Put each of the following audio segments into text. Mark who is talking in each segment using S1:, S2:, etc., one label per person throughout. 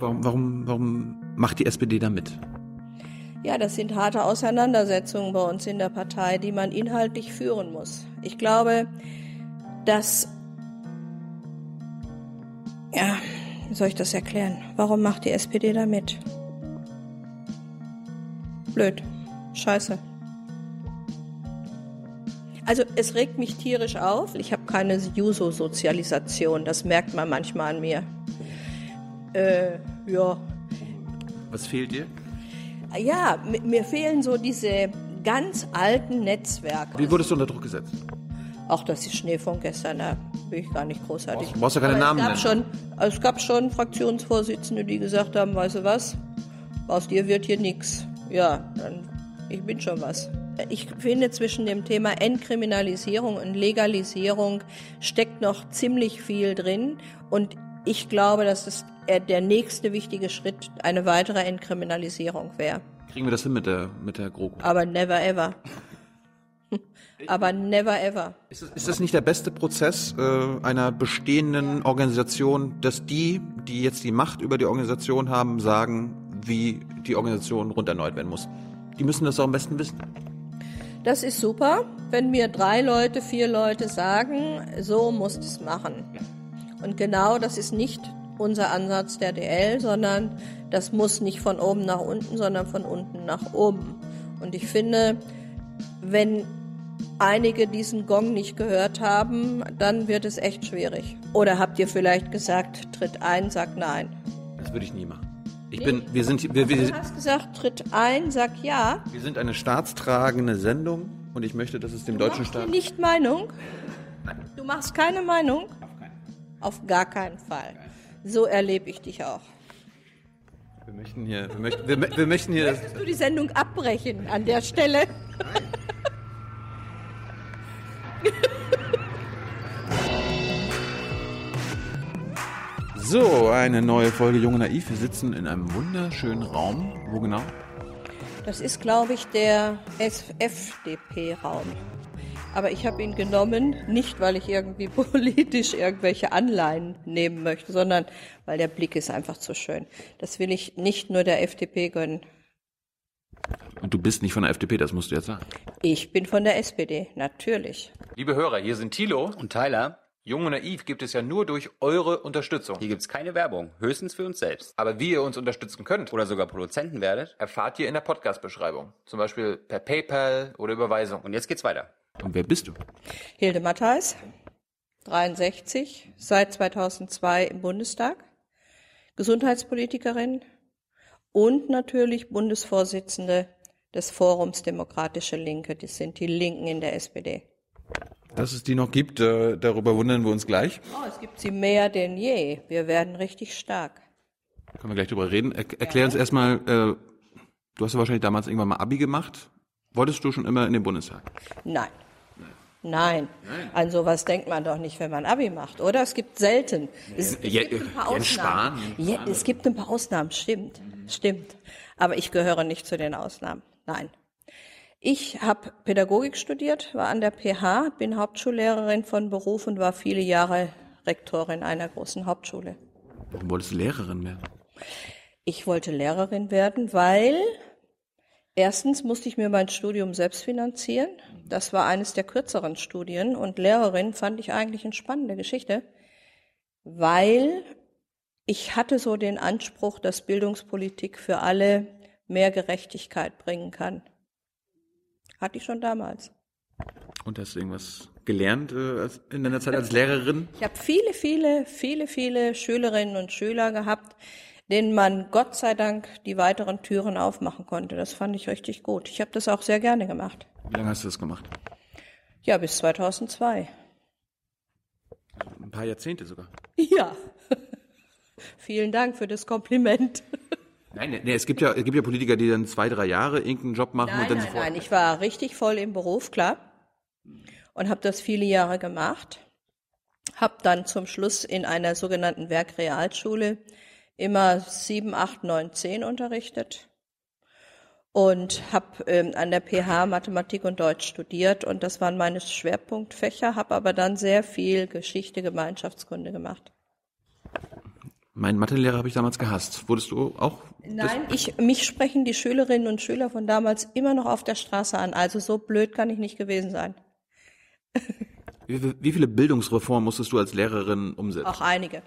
S1: Warum, warum, warum macht die SPD da mit?
S2: Ja, das sind harte Auseinandersetzungen bei uns in der Partei, die man inhaltlich führen muss. Ich glaube, dass, ja, wie soll ich das erklären? Warum macht die SPD da mit? Blöd. Scheiße. Also es regt mich tierisch auf. Ich habe keine Juso-Sozialisation. Das merkt man manchmal an mir. Äh, ja.
S1: Was fehlt dir?
S2: Ja, mir fehlen so diese ganz alten Netzwerke.
S1: Wie wurdest du unter Druck gesetzt?
S2: Ach, das ist Schnee von gestern, da bin ich gar nicht großartig.
S1: Du brauchst ja keine Namen
S2: es gab,
S1: nennen.
S2: schon, es gab schon Fraktionsvorsitzende, die gesagt haben, weißt du was, aus dir wird hier nichts. Ja, dann, ich bin schon was. Ich finde, zwischen dem Thema Entkriminalisierung und Legalisierung steckt noch ziemlich viel drin. Und ich glaube, dass es der nächste wichtige Schritt eine weitere Entkriminalisierung wäre.
S1: Kriegen wir das hin mit der, mit der GroKo?
S2: Aber never ever. Aber never ever.
S1: Ist das, ist das nicht der beste Prozess äh, einer bestehenden Organisation, dass die, die jetzt die Macht über die Organisation haben, sagen, wie die Organisation rund erneuert werden muss? Die müssen das auch am besten wissen.
S2: Das ist super, wenn mir drei Leute, vier Leute sagen, so muss es machen. Und genau das ist nicht unser Ansatz der DL, sondern das muss nicht von oben nach unten, sondern von unten nach oben. Und ich finde, wenn einige diesen Gong nicht gehört haben, dann wird es echt schwierig. Oder habt ihr vielleicht gesagt, tritt ein, sag nein?
S1: Das würde ich nie machen. Ich bin, wir sind, wir, wir,
S2: Du hast gesagt, tritt ein, sag ja.
S1: wir sind eine staatstragende Sendung und ich möchte, dass es dem deutschen
S2: Machst du
S1: Staat.
S2: nicht Meinung? Du machst keine Meinung? Auf gar keinen Fall. So erlebe ich dich auch.
S1: Wir möchten hier, wir möchten, wir, wir möchten hier.
S2: Möchtest du die Sendung abbrechen an der Stelle?
S1: So, eine neue Folge Junge Naiv. Wir sitzen in einem wunderschönen Raum. Wo genau?
S2: Das ist, glaube ich, der FDP-Raum. Aber ich habe ihn genommen, nicht weil ich irgendwie politisch irgendwelche Anleihen nehmen möchte, sondern weil der Blick ist einfach zu schön. Das will ich nicht nur der FDP gönnen.
S1: Und du bist nicht von der FDP, das musst du jetzt sagen.
S2: Ich bin von der SPD, natürlich.
S3: Liebe Hörer, hier sind Thilo.
S4: Und Tyler,
S3: Jung und Naiv gibt es ja nur durch eure Unterstützung.
S4: hier gibt's keine Werbung, höchstens für uns selbst.
S3: Aber wie ihr uns unterstützen könnt,
S4: Oder sogar Produzenten werdet.
S3: erfahrt ihr in der Podcast-Beschreibung. Zum Beispiel per PayPal oder Überweisung.
S4: Und jetzt geht's weiter.
S1: Und wer bist du?
S2: Hilde Mattheis, 63, seit 2002 im Bundestag, Gesundheitspolitikerin und natürlich Bundesvorsitzende des Forums Demokratische Linke. Das sind die Linken in der SPD.
S1: Dass es die noch gibt, äh, darüber wundern wir uns gleich.
S2: Oh, es gibt sie mehr denn je. Wir werden richtig stark.
S1: Können wir gleich drüber reden. Er erklär uns erstmal, äh, du hast ja wahrscheinlich damals irgendwann mal Abi gemacht. Wolltest du schon immer in den Bundestag?
S2: Nein. Nein. An sowas denkt man doch nicht, wenn man Abi macht, oder? Es gibt selten. Es, es
S1: Ja,
S2: gibt ein paar Ausnahmen.
S1: Spahn, Jens
S2: Ja, es gibt ein paar Ausnahmen, stimmt. Stimmt. Aber ich gehöre nicht zu den Ausnahmen. Nein. Ich habe Pädagogik studiert, war an der PH, bin Hauptschullehrerin von Beruf und war viele Jahre Rektorin einer großen Hauptschule.
S1: Warum wolltest du Lehrerin werden?
S2: Ich wollte Lehrerin werden, weil erstens musste ich mir mein Studium selbst finanzieren. Das war eines der kürzeren Studien und Lehrerin fand ich eigentlich eine spannende Geschichte, weil ich hatte so den Anspruch, dass Bildungspolitik für alle mehr Gerechtigkeit bringen kann. Hatte ich schon damals.
S1: Und hast du irgendwas gelernt äh, in deiner Zeit als Lehrerin?
S2: Ich habe viele, viele, viele, viele Schülerinnen und Schüler gehabt, denen man Gott sei Dank die weiteren Türen aufmachen konnte. Das fand ich richtig gut. Ich habe das auch sehr gerne gemacht.
S1: Wie lange hast du das gemacht?
S2: Ja, bis 2002.
S1: Ein paar Jahrzehnte sogar.
S2: Ja. Vielen Dank für das Kompliment.
S1: Nein, nee, es gibt ja, es gibt ja Politiker, die dann zwei, drei Jahre irgendeinen Job machen
S2: Nein,
S1: und dann
S2: nein,
S1: sofort.
S2: nein. Ich war richtig voll im Beruf, klar. Und habe das viele Jahre gemacht. Habe dann zum Schluss in einer sogenannten Werkrealschule immer sieben, acht, neun, zehn unterrichtet. Und habe ähm, an der PH Mathematik und Deutsch studiert. Und das waren meine Schwerpunktfächer. Habe aber dann sehr viel Geschichte, Gemeinschaftskunde gemacht.
S1: Meinen Mathelehrer habe ich damals gehasst. Wurdest du auch?
S2: Nein, ich, mich sprechen die Schülerinnen und Schüler von damals immer noch auf der Straße an. Also so blöd kann ich nicht gewesen sein.
S1: Wie, wie viele Bildungsreformen musstest du als Lehrerin umsetzen?
S2: Auch einige.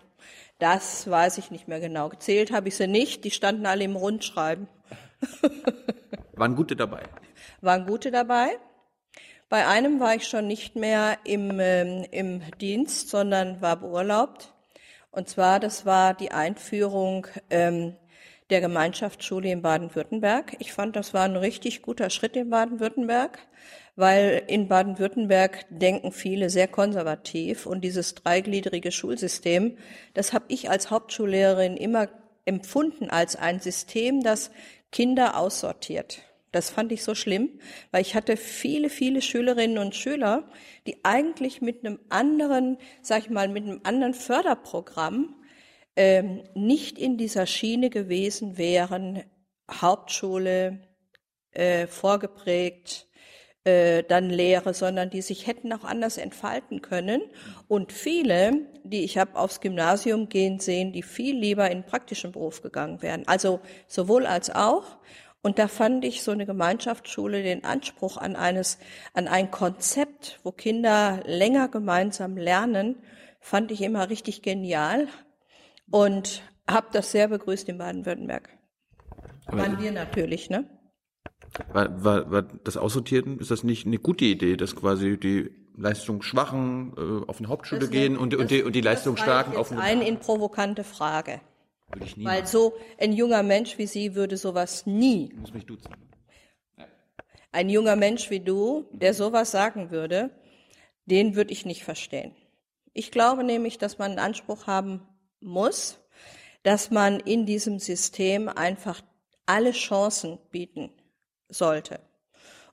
S2: Das weiß ich nicht mehr genau. Gezählt habe ich sie nicht. Die standen alle im Rundschreiben.
S1: Waren gute dabei?
S2: Waren gute dabei. Bei einem war ich schon nicht mehr im, ähm, im Dienst, sondern war beurlaubt. Und zwar, das war die Einführung ähm, der Gemeinschaftsschule in Baden-Württemberg. Ich fand, das war ein richtig guter Schritt in Baden-Württemberg, weil in Baden-Württemberg denken viele sehr konservativ und dieses dreigliedrige Schulsystem, das habe ich als Hauptschullehrerin immer empfunden als ein System, das Kinder aussortiert. Das fand ich so schlimm, weil ich hatte viele, viele Schülerinnen und Schüler, die eigentlich mit einem anderen, sag ich mal, mit einem anderen Förderprogramm ähm, nicht in dieser Schiene gewesen wären, Hauptschule äh, vorgeprägt, äh, dann Lehre, sondern die sich hätten auch anders entfalten können. Und viele, die ich habe aufs Gymnasium gehen sehen, die viel lieber in den praktischen Beruf gegangen wären. Also sowohl als auch. Und da fand ich so eine Gemeinschaftsschule den Anspruch an eines, an ein Konzept, wo Kinder länger gemeinsam lernen, fand ich immer richtig genial und habe das sehr begrüßt in Baden-Württemberg. Waren wir natürlich, ne?
S1: War, war, war das Aussortieren, ist das nicht eine gute Idee, dass quasi die Leistungsschwachen äh, auf eine Hauptschule
S2: Das
S1: gehen und,
S2: das-
S1: und die, und die Leistungsstarken
S2: das
S1: auf eine...
S2: jetzt ein in provokante Frage.
S1: Würde ich nie
S2: Weil
S1: machen.
S2: so ein junger Mensch wie Sie würde sowas nie.
S1: Ich muss mich duzen.
S2: Ein junger Mensch wie du, der sowas sagen würde, den würde ich nicht verstehen. Ich glaube nämlich, dass man einen Anspruch haben muss, dass man in diesem System einfach alle Chancen bieten sollte.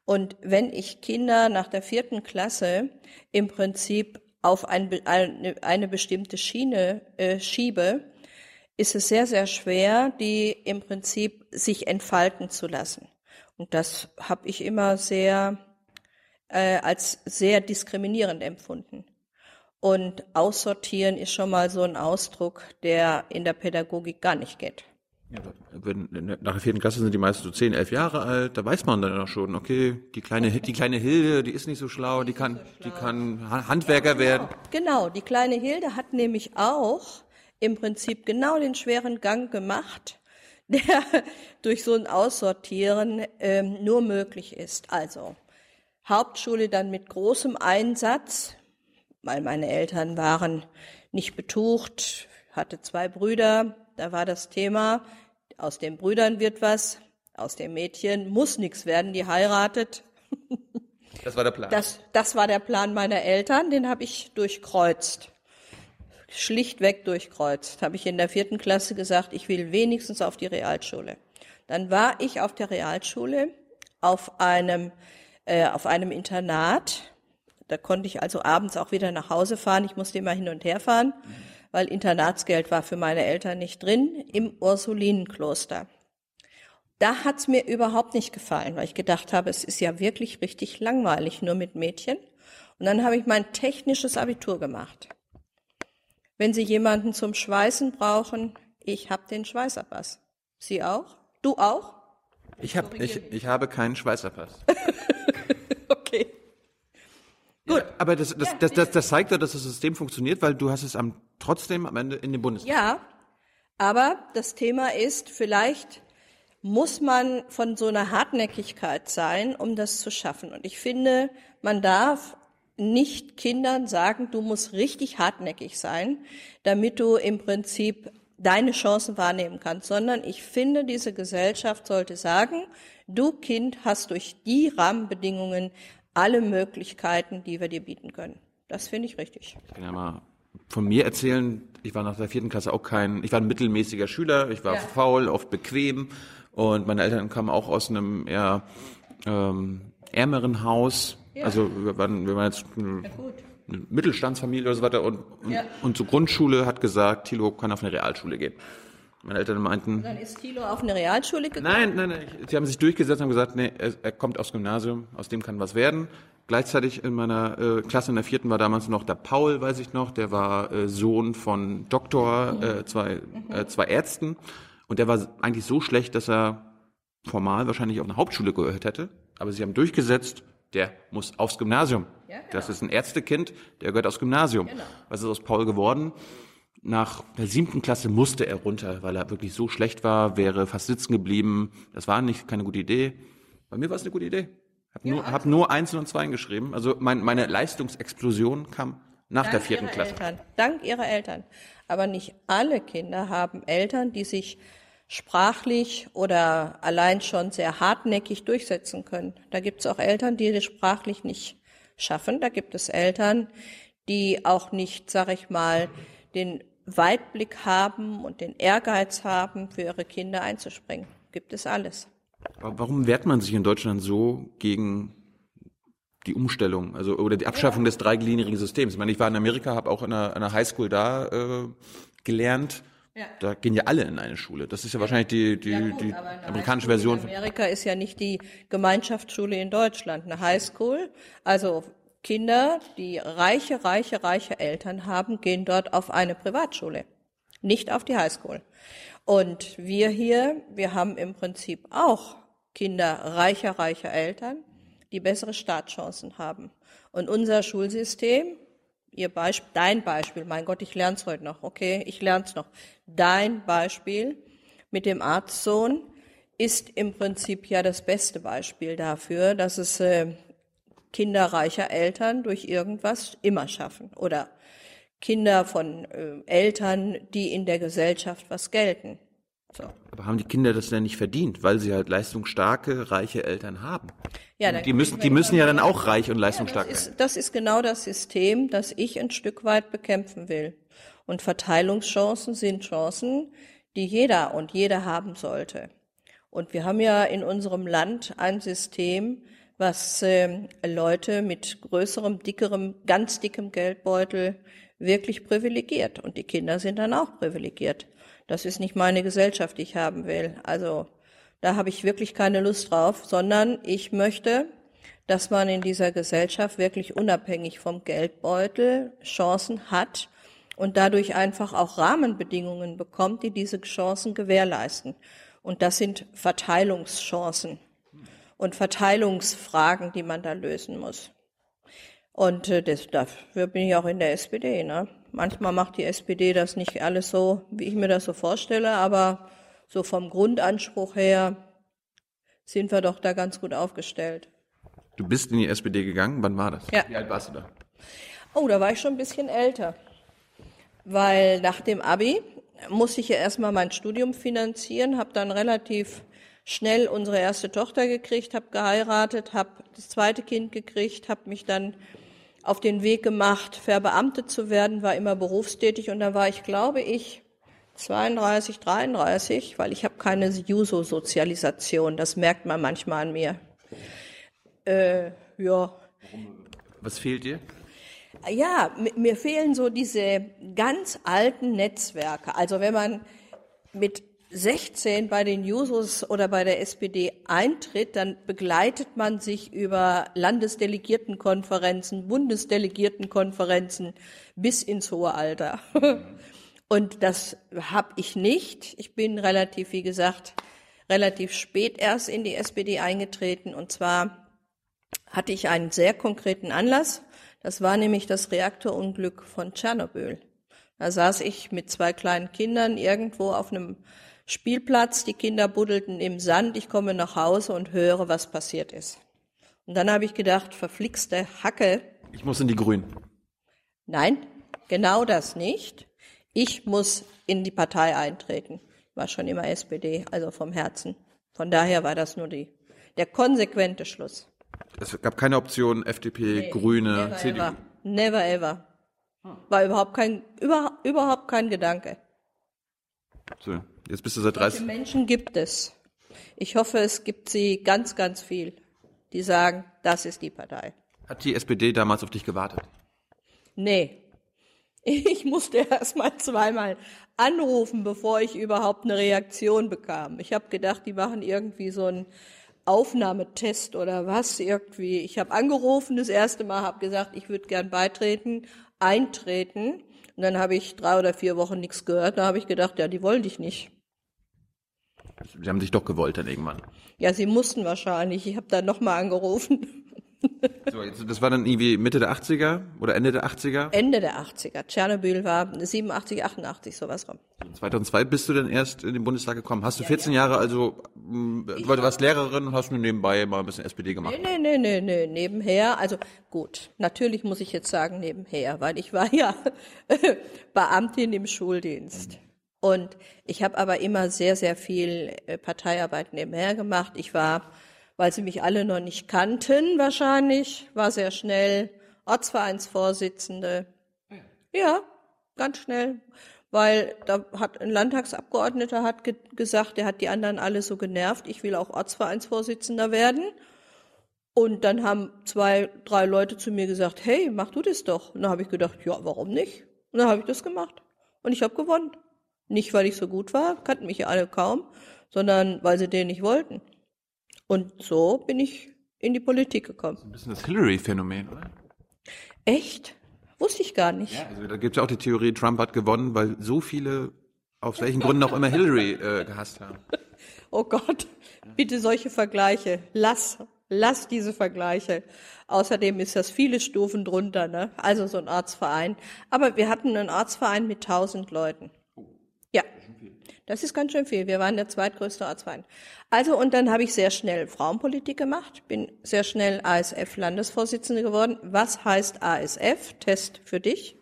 S2: Und wenn ich Kinder nach der vierten Klasse im Prinzip auf ein, eine bestimmte Schiene äh, schiebe, ist es sehr, sehr schwer, die im Prinzip sich entfalten zu lassen. Und das habe ich immer sehr äh, als sehr diskriminierend empfunden. Und aussortieren ist schon mal so ein Ausdruck, der in der Pädagogik gar nicht geht.
S1: Nach der vierten Klasse sind die meisten so zehn, elf Jahre alt, da weiß man dann auch schon, okay, die kleine, die kleine Hilde, die ist nicht so schlau, die kann, die kann Ha- Handwerker werden.
S2: Genau, die kleine Hilde hat nämlich auch im Prinzip genau den schweren Gang gemacht, der durch so ein Aussortieren ähm, nur möglich ist. Also Hauptschule dann mit großem Einsatz, weil meine Eltern waren nicht betucht, hatte zwei Brüder, da war das Thema, aus den Brüdern wird was, aus dem Mädchen muss nichts werden, die heiratet.
S1: Das war der Plan.
S2: Das, das war der Plan meiner Eltern, den habe ich durchkreuzt. Schlichtweg durchkreuzt. Habe ich in der vierten Klasse gesagt, ich will wenigstens auf die Realschule. Dann war ich auf der Realschule auf einem, äh, auf einem Internat. Da konnte ich also abends auch wieder nach Hause fahren. Ich musste immer hin und her fahren, weil Internatsgeld war für meine Eltern nicht drin, im Ursulinenkloster. Da hat's mir überhaupt nicht gefallen, weil ich gedacht habe, es ist ja wirklich richtig langweilig, nur mit Mädchen. Und dann habe ich mein technisches Abitur gemacht. Wenn Sie jemanden zum Schweißen brauchen, ich habe den Schweißerpass. Sie auch? Du auch?
S1: ich, hab, ich, ich habe keinen Schweißerpass. Gut. aber das, das, das, das, das zeigt ja, dass das System funktioniert, weil du hast es am, trotzdem am Ende in den Bundestag.
S2: Ja, aber das Thema ist, vielleicht muss man von so einer Hartnäckigkeit sein, um das zu schaffen. Und ich finde, man darf nicht Kindern sagen, du musst richtig hartnäckig sein, damit du im Prinzip deine Chancen wahrnehmen kannst, sondern ich finde, diese Gesellschaft sollte sagen, du Kind hast durch die Rahmenbedingungen alle Möglichkeiten, die wir dir bieten können. Das finde ich richtig.
S1: Ich kann ja mal von mir erzählen, ich war nach der vierten Klasse auch kein, ich war ein mittelmäßiger Schüler, ich war
S2: Ja.
S1: faul, oft bequem und meine Eltern kamen auch aus einem eher ähm, ärmeren Haus. Also wir waren, wir waren jetzt eine,
S2: Gut.
S1: eine Mittelstandsfamilie oder so weiter und, und,
S2: Ja.
S1: und zur Grundschule hat gesagt, Thilo kann auf eine Realschule gehen. Meine Eltern meinten,
S2: Dann ist Thilo auf eine Realschule gegangen.
S1: Nein, nein, nein. Sie haben sich durchgesetzt und haben gesagt, nee, er, er kommt aufs Gymnasium, aus dem kann was werden. gleichzeitig in meiner äh, Klasse in der vierten war damals noch der Paul, weiß ich noch, der war äh, Sohn von Doktor, äh, zwei, äh, zwei Ärzten und der war eigentlich so schlecht, dass er formal wahrscheinlich auf eine Hauptschule gehört hätte, aber sie haben durchgesetzt, der muss aufs Gymnasium.
S2: Ja, genau.
S1: Das ist ein Ärztekind, der gehört aufs Gymnasium.
S2: Genau.
S1: Was ist aus Paul geworden? Nach der siebten Klasse musste er runter, weil er wirklich so schlecht war, wäre fast sitzen geblieben. Das war nicht keine gute Idee. Bei mir war es eine gute Idee. Hab nur, hab nur Einsen und Zweien geschrieben. Also mein, meine Leistungsexplosion kam nach der vierten Klasse.
S2: Eltern, dank ihrer Eltern. Aber nicht alle Kinder haben Eltern, die sich sprachlich oder allein schon sehr hartnäckig durchsetzen können. Da gibt es auch Eltern, die das sprachlich nicht schaffen. Da gibt es Eltern, die auch nicht, sag ich mal, den Weitblick haben und den Ehrgeiz haben, für ihre Kinder einzuspringen. Gibt es alles.
S1: Aber warum wehrt man sich in Deutschland so gegen die Umstellung, also oder die Abschaffung des dreigliedrigen Systems? Ich meine, ich war in Amerika, habe auch in einer, einer Highschool da äh, gelernt.
S2: Ja.
S1: Da gehen ja alle in eine Schule. Das ist ja wahrscheinlich die, die,
S2: gut,
S1: die amerikanische Version.
S2: In Amerika ist ja nicht die Gemeinschaftsschule in Deutschland, eine Highschool. Also Kinder, die reiche, reiche, reiche Eltern haben, gehen dort auf eine Privatschule, nicht auf die Highschool. Und wir hier, wir haben im Prinzip auch Kinder reicher, reicher Eltern, die bessere Startchancen haben. Und unser Schulsystem, ihr Beispiel, dein Beispiel, mein Gott, ich lerne es heute noch, okay, ich lerne es noch. Dein Beispiel mit dem Arztsohn ist im Prinzip ja das beste Beispiel dafür, dass es äh, Kinder reicher Eltern durch irgendwas immer schaffen oder Kinder von äh, Eltern, die in der Gesellschaft was gelten. So.
S1: Aber haben die Kinder das denn nicht verdient, weil sie halt leistungsstarke, reiche Eltern haben?
S2: Ja, dann
S1: Die müssen, die müssen ja dann auch reich und leistungsstark
S2: Das
S1: sein.
S2: ist, das ist genau das System, das ich ein Stück weit bekämpfen will. Und Verteilungschancen sind Chancen, die jeder und jede haben sollte. Und wir haben ja in unserem Land ein System, was äh, Leute mit größerem, dickerem, ganz dickem Geldbeutel wirklich privilegiert. Und die Kinder sind dann auch privilegiert. Das ist nicht meine Gesellschaft, die ich haben will. Also da habe ich wirklich keine Lust drauf, sondern ich möchte, dass man in dieser Gesellschaft wirklich unabhängig vom Geldbeutel Chancen hat und dadurch einfach auch Rahmenbedingungen bekommt, die diese Chancen gewährleisten. Und das sind Verteilungschancen und Verteilungsfragen, die man da lösen muss. Und äh, das, dafür bin ich auch in der SPD. Ne? Manchmal macht die SPD das nicht alles so, wie ich mir das so vorstelle, aber so vom Grundanspruch her sind wir doch da ganz gut aufgestellt.
S1: Du bist in die SPD gegangen, wann war das?
S2: Ja.
S1: Wie alt warst du da?
S2: Oh, da war ich schon ein bisschen älter. Weil nach dem Abi musste ich ja erstmal mein Studium finanzieren, habe dann relativ schnell unsere erste Tochter gekriegt, habe geheiratet, habe das zweite Kind gekriegt, habe mich dann auf den Weg gemacht, verbeamtet zu werden, war immer berufstätig und dann war ich, glaube ich, 32, 33, weil ich habe keine Juso-Sozialisation, das merkt man manchmal an mir. Äh, ja,
S1: Was fehlt dir?
S2: ja, mi- mir fehlen so diese ganz alten Netzwerke. Also wenn man mit 16 bei den Jusos oder bei der SPD eintritt, dann begleitet man sich über Landesdelegiertenkonferenzen, Bundesdelegiertenkonferenzen bis ins hohe Alter. Und das habe ich nicht. Ich bin relativ, wie gesagt, relativ spät erst in die SPD eingetreten. Und zwar hatte ich einen sehr konkreten Anlass. Das war nämlich das Reaktorunglück von Tschernobyl. Da saß ich mit zwei kleinen Kindern irgendwo auf einem Spielplatz. Die Kinder buddelten im Sand. Ich komme nach Hause und höre, was passiert ist. Und dann habe ich gedacht, verflixte Hacke.
S1: Ich muss in die Grünen.
S2: Nein, genau das nicht. Ich muss in die Partei eintreten. War schon immer SPD, also vom Herzen. Von daher war das nur die, der konsequente Schluss.
S1: Es gab keine Option FDP, Grüne,
S2: Never
S1: CDU.
S2: ever. Never ever. War überhaupt kein, über, überhaupt kein Gedanke.
S1: So, jetzt bist du seit
S2: Solche
S1: 30.
S2: Menschen gibt es. Ich hoffe, es gibt sie ganz, ganz viel, die sagen, das ist die Partei.
S1: Hat die SPD damals auf dich gewartet?
S2: Nee. Ich musste erst mal zweimal anrufen, bevor ich überhaupt eine Reaktion bekam. Ich habe gedacht, die machen irgendwie so ein Aufnahmetest oder was irgendwie. Ich habe angerufen das erste Mal, habe gesagt, ich würde gern beitreten, eintreten. Und dann habe ich drei oder vier Wochen nichts gehört. Da habe ich gedacht, ja, die wollen dich nicht.
S1: Sie haben sich doch gewollt dann irgendwann.
S2: Ja, sie mussten wahrscheinlich. Ich habe dann nochmal angerufen.
S1: So, jetzt, das war dann irgendwie Mitte der 80er oder Ende der 80er.
S2: Ende der 80er. Tschernobyl war 87, 88, sowas rum.
S1: 2002 bist du dann erst in den Bundestag gekommen. Hast du 14 Jahre also, mh, weil du warst Lehrerin und hast nur neberbei mal ein bisschen SPD gemacht.
S2: Nee, nee, nee, nee, nee, nebenher. Also gut, natürlich muss ich jetzt sagen nebenher, weil ich war ja Beamtin im Schuldienst. Und ich habe aber immer sehr, sehr viel äh, Parteiarbeit nebenher gemacht. Ich war, weil sie mich alle noch nicht kannten wahrscheinlich, war sehr schnell Ortsvereinsvorsitzende. Ja, ganz schnell. Weil da hat ein Landtagsabgeordneter hat ge gesagt, der hat die anderen alle so genervt, ich will auch Ortsvereinsvorsitzender werden. Und dann haben zwei, drei Leute zu mir gesagt, hey, mach du das doch. Und dann habe ich gedacht, ja, warum nicht? Und dann habe ich das gemacht. Und ich habe gewonnen. Nicht, weil ich so gut war, kannten mich ja alle kaum, sondern weil sie den nicht wollten. Und so bin ich in die Politik gekommen.
S1: Ein bisschen das Hillary-Phänomen, oder?
S2: Echt? Wusste ich gar nicht.
S1: Ja, also da gibt es ja auch die Theorie, Trump hat gewonnen, weil so viele, aus welchen Gründen auch immer, Hillary äh, gehasst haben.
S2: Oh Gott, bitte solche Vergleiche. Lass, lass diese Vergleiche. Außerdem ist das viele Stufen drunter, ne? Also so ein Arztverein. Aber wir hatten einen Arztverein mit tausend Leuten. Das ist ganz schön viel. Wir waren der zweitgrößte Ortsverein. Also, und dann habe ich sehr schnell Frauenpolitik gemacht, bin sehr schnell ASF-Landesvorsitzende geworden. Was heißt ASF? Test für dich.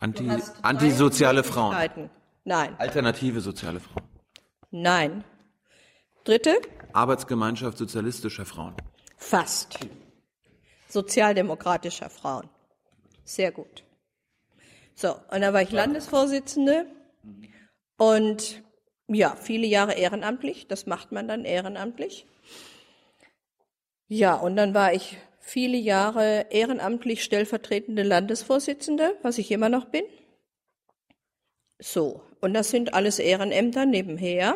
S1: Anti, antisoziale Frauen.
S2: Nein,
S1: Alternative soziale Frauen.
S2: nein. Dritte?
S1: Arbeitsgemeinschaft sozialistischer Frauen.
S2: Fast. Sozialdemokratischer Frauen. Sehr gut. So, und da war ich Landesvorsitzende und ja, viele Jahre ehrenamtlich. Das macht man dann ehrenamtlich. Ja, und dann war ich viele Jahre ehrenamtlich stellvertretende Landesvorsitzende, was ich immer noch bin. So, und das sind alles Ehrenämter nebenher.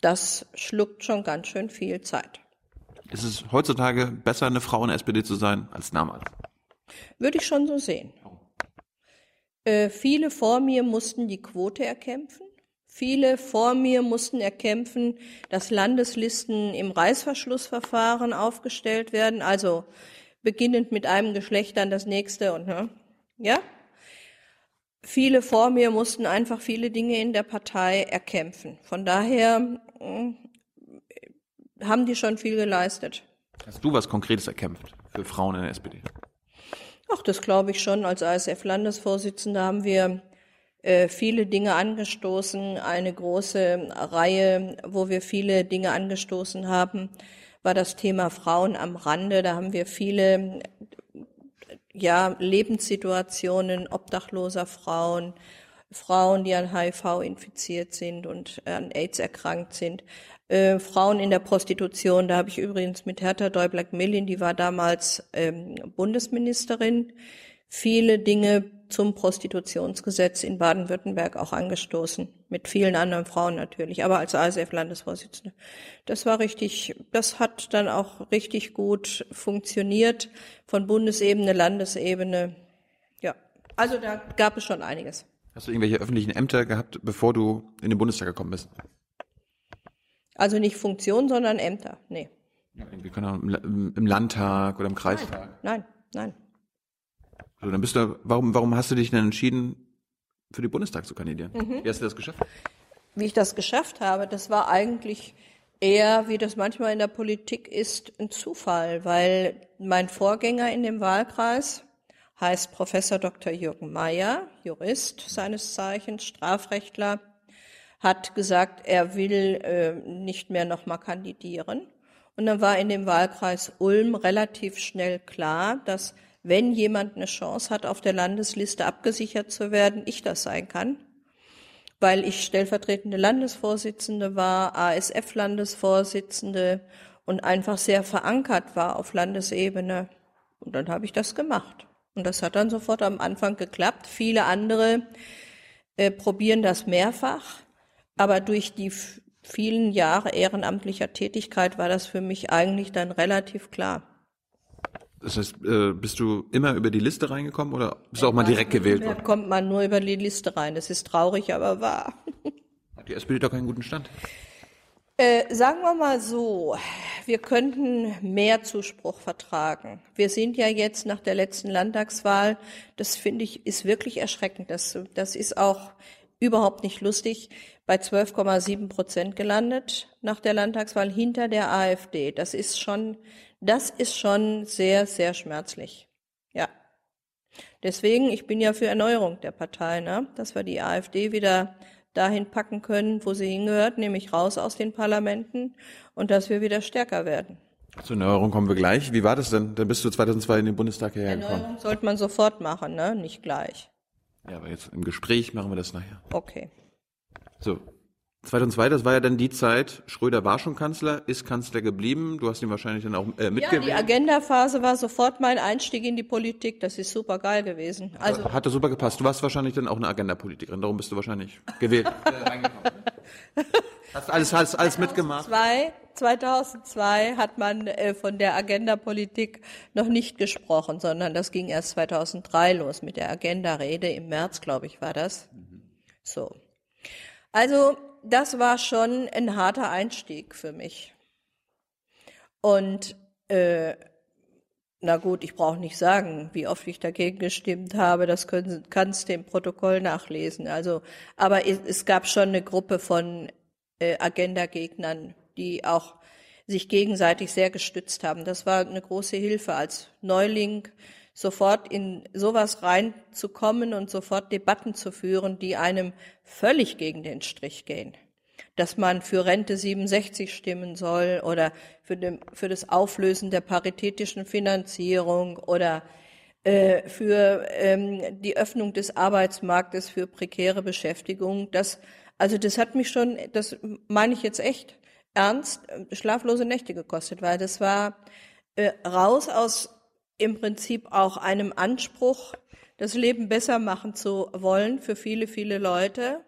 S2: Das schluckt schon ganz schön viel Zeit.
S1: Ist es heutzutage besser, eine Frau in der SPD zu sein, als damals?
S2: Würde ich schon so sehen. Äh, viele vor mir mussten die Quote erkämpfen. Viele vor mir mussten erkämpfen, dass Landeslisten im Reißverschlussverfahren aufgestellt werden, also beginnend mit einem Geschlecht dann das nächste und ne, ja. Viele vor mir mussten einfach viele Dinge in der Partei erkämpfen. Von daher äh, haben die schon viel geleistet.
S1: Hast du was Konkretes erkämpft für Frauen in der SPD?
S2: Ach, das glaube ich schon. Als ASF-Landesvorsitzende haben wir äh, viele Dinge angestoßen. Eine große Reihe, wo wir viele Dinge angestoßen haben, war das Thema Frauen am Rande. Da haben wir viele ja, Lebenssituationen obdachloser Frauen, Frauen, die an HIV infiziert sind und an AIDS erkrankt sind, äh, Frauen in der Prostitution. Da habe ich übrigens mit Hertha Däubler-Mellin, die war damals ähm, Bundesministerin, viele Dinge zum Prostitutionsgesetz in Baden-Württemberg auch angestoßen, mit vielen anderen Frauen natürlich, aber als ASF-Landesvorsitzende. Das war richtig, das hat dann auch richtig gut funktioniert von Bundesebene, Landesebene. Ja, also da gab es schon einiges.
S1: Hast du irgendwelche öffentlichen Ämter gehabt, bevor du in den Bundestag gekommen bist?
S2: Also nicht Funktion, sondern Ämter. Nee.
S1: Wir können im, im Landtag oder im Kreistag.
S2: Nein, nein.
S1: So, dann bist du, warum, warum hast du dich denn entschieden, für den Bundestag zu kandidieren? Wie hast du das geschafft?
S2: Wie ich das geschafft habe, das war eigentlich eher, wie das manchmal in der Politik ist, ein Zufall, weil mein Vorgänger in dem Wahlkreis heißt Professor Dr. Jürgen Mayer, Jurist seines Zeichens, Strafrechtler, hat gesagt, er will äh, nicht mehr nochmal kandidieren. Und dann war in dem Wahlkreis Ulm relativ schnell klar, dass wenn jemand eine Chance hat, auf der Landesliste abgesichert zu werden, ich das sein kann, weil ich stellvertretende Landesvorsitzende war, ASF-Landesvorsitzende und einfach sehr verankert war auf Landesebene. Und dann habe ich das gemacht. Und das hat dann sofort am Anfang geklappt. Viele andere äh, probieren das mehrfach, aber durch die vielen Jahre ehrenamtlicher Tätigkeit war das für mich eigentlich dann relativ klar.
S1: Das heißt, äh, bist du immer über die Liste reingekommen oder bist du auch mal direkt gewählt worden?
S2: kommt man nur über die Liste rein. Das ist traurig, aber wahr.
S1: Hat die SPD doch keinen guten Stand.
S2: Äh, sagen wir mal so, wir könnten mehr Zuspruch vertragen. Wir sind ja jetzt nach der letzten Landtagswahl, das finde ich, ist wirklich erschreckend. Das, das ist auch überhaupt nicht lustig, bei 12,7 Prozent gelandet nach der Landtagswahl hinter der AfD. Das ist schon, das ist schon sehr, sehr schmerzlich. Ja. Deswegen, ich bin ja für Erneuerung der Partei, ne? dass wir die AfD wieder dahin packen können, wo sie hingehört, nämlich raus aus den Parlamenten und dass wir wieder stärker werden.
S1: Zur Erneuerung kommen wir gleich. Wie war das denn? Dann bist du 2002 in den Bundestag hierher gekommen.
S2: Erneuerung sollte man sofort machen, ne? nicht gleich.
S1: Ja, aber jetzt im Gespräch machen wir das nachher.
S2: Okay.
S1: So. 2002, das war ja dann die Zeit, Schröder war schon Kanzler, ist Kanzler geblieben. Du hast ihn wahrscheinlich dann auch äh,
S2: Ja, die
S1: mitgewählt.
S2: Agenda-Phase war sofort mein Einstieg in die Politik. Das ist super geil gewesen. Also
S1: Hatte super gepasst. Du warst wahrscheinlich dann auch eine Agenda-Politikerin, darum bist du wahrscheinlich gewählt. äh. Hast alles, alles, alles mitgemacht.
S2: Zwei, 2002 hat man äh, von der Agenda-Politik noch nicht gesprochen, sondern das ging erst 2003 los mit der Agenda-Rede. Im März, glaube ich, war das. So. Also, das war schon ein harter Einstieg für mich. Und, äh, na gut, ich brauche nicht sagen, wie oft ich dagegen gestimmt habe. Das können, kannst du im Protokoll nachlesen. Also, aber es, es gab schon eine Gruppe von äh, Agenda-Gegnern, die auch sich gegenseitig sehr gestützt haben. Das war eine große Hilfe als Neuling, sofort in sowas reinzukommen und sofort Debatten zu führen, die einem völlig gegen den Strich gehen. Dass man für Rente 67 stimmen soll oder für, dem, für das Auflösen der paritätischen Finanzierung oder äh, für ähm, die Öffnung des Arbeitsmarktes für prekäre Beschäftigung. Das, also das hat mich schon, das meine ich jetzt echt ernst, schlaflose Nächte gekostet, weil das war äh, raus aus im Prinzip auch einem Anspruch, das Leben besser machen zu wollen für viele, viele Leute,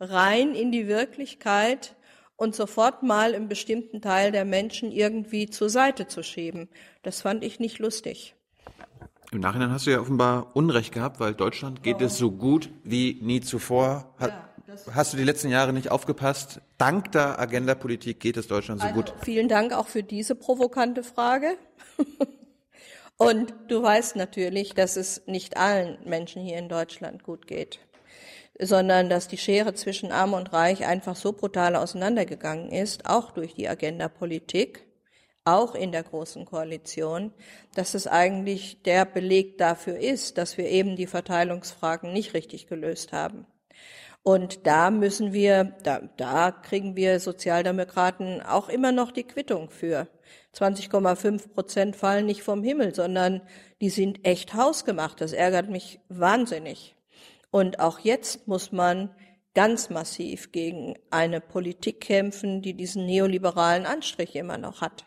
S2: rein in die Wirklichkeit und sofort mal einen bestimmten Teil der Menschen irgendwie zur Seite zu schieben. Das fand ich nicht lustig.
S1: Im Nachhinein hast du ja offenbar Unrecht gehabt, weil Deutschland geht es so gut wie nie zuvor. Hat, hast du die letzten Jahre nicht aufgepasst? Dank der Agenda-Politik geht es Deutschland so gut.
S2: Vielen Dank auch für diese provokante Frage. Und du weißt natürlich, dass es nicht allen Menschen hier in Deutschland gut geht, sondern dass die Schere zwischen Arm und Reich einfach so brutal auseinandergegangen ist, auch durch die Agenda-Politik, auch in der Großen Koalition, dass es eigentlich der Beleg dafür ist, dass wir eben die Verteilungsfragen nicht richtig gelöst haben. Und da müssen wir, da, da kriegen wir Sozialdemokraten auch immer noch die Quittung für. 20,5 Prozent fallen nicht vom Himmel, sondern die sind echt hausgemacht. Das ärgert mich wahnsinnig. Und auch jetzt muss man ganz massiv gegen eine Politik kämpfen, die diesen neoliberalen Anstrich immer noch hat.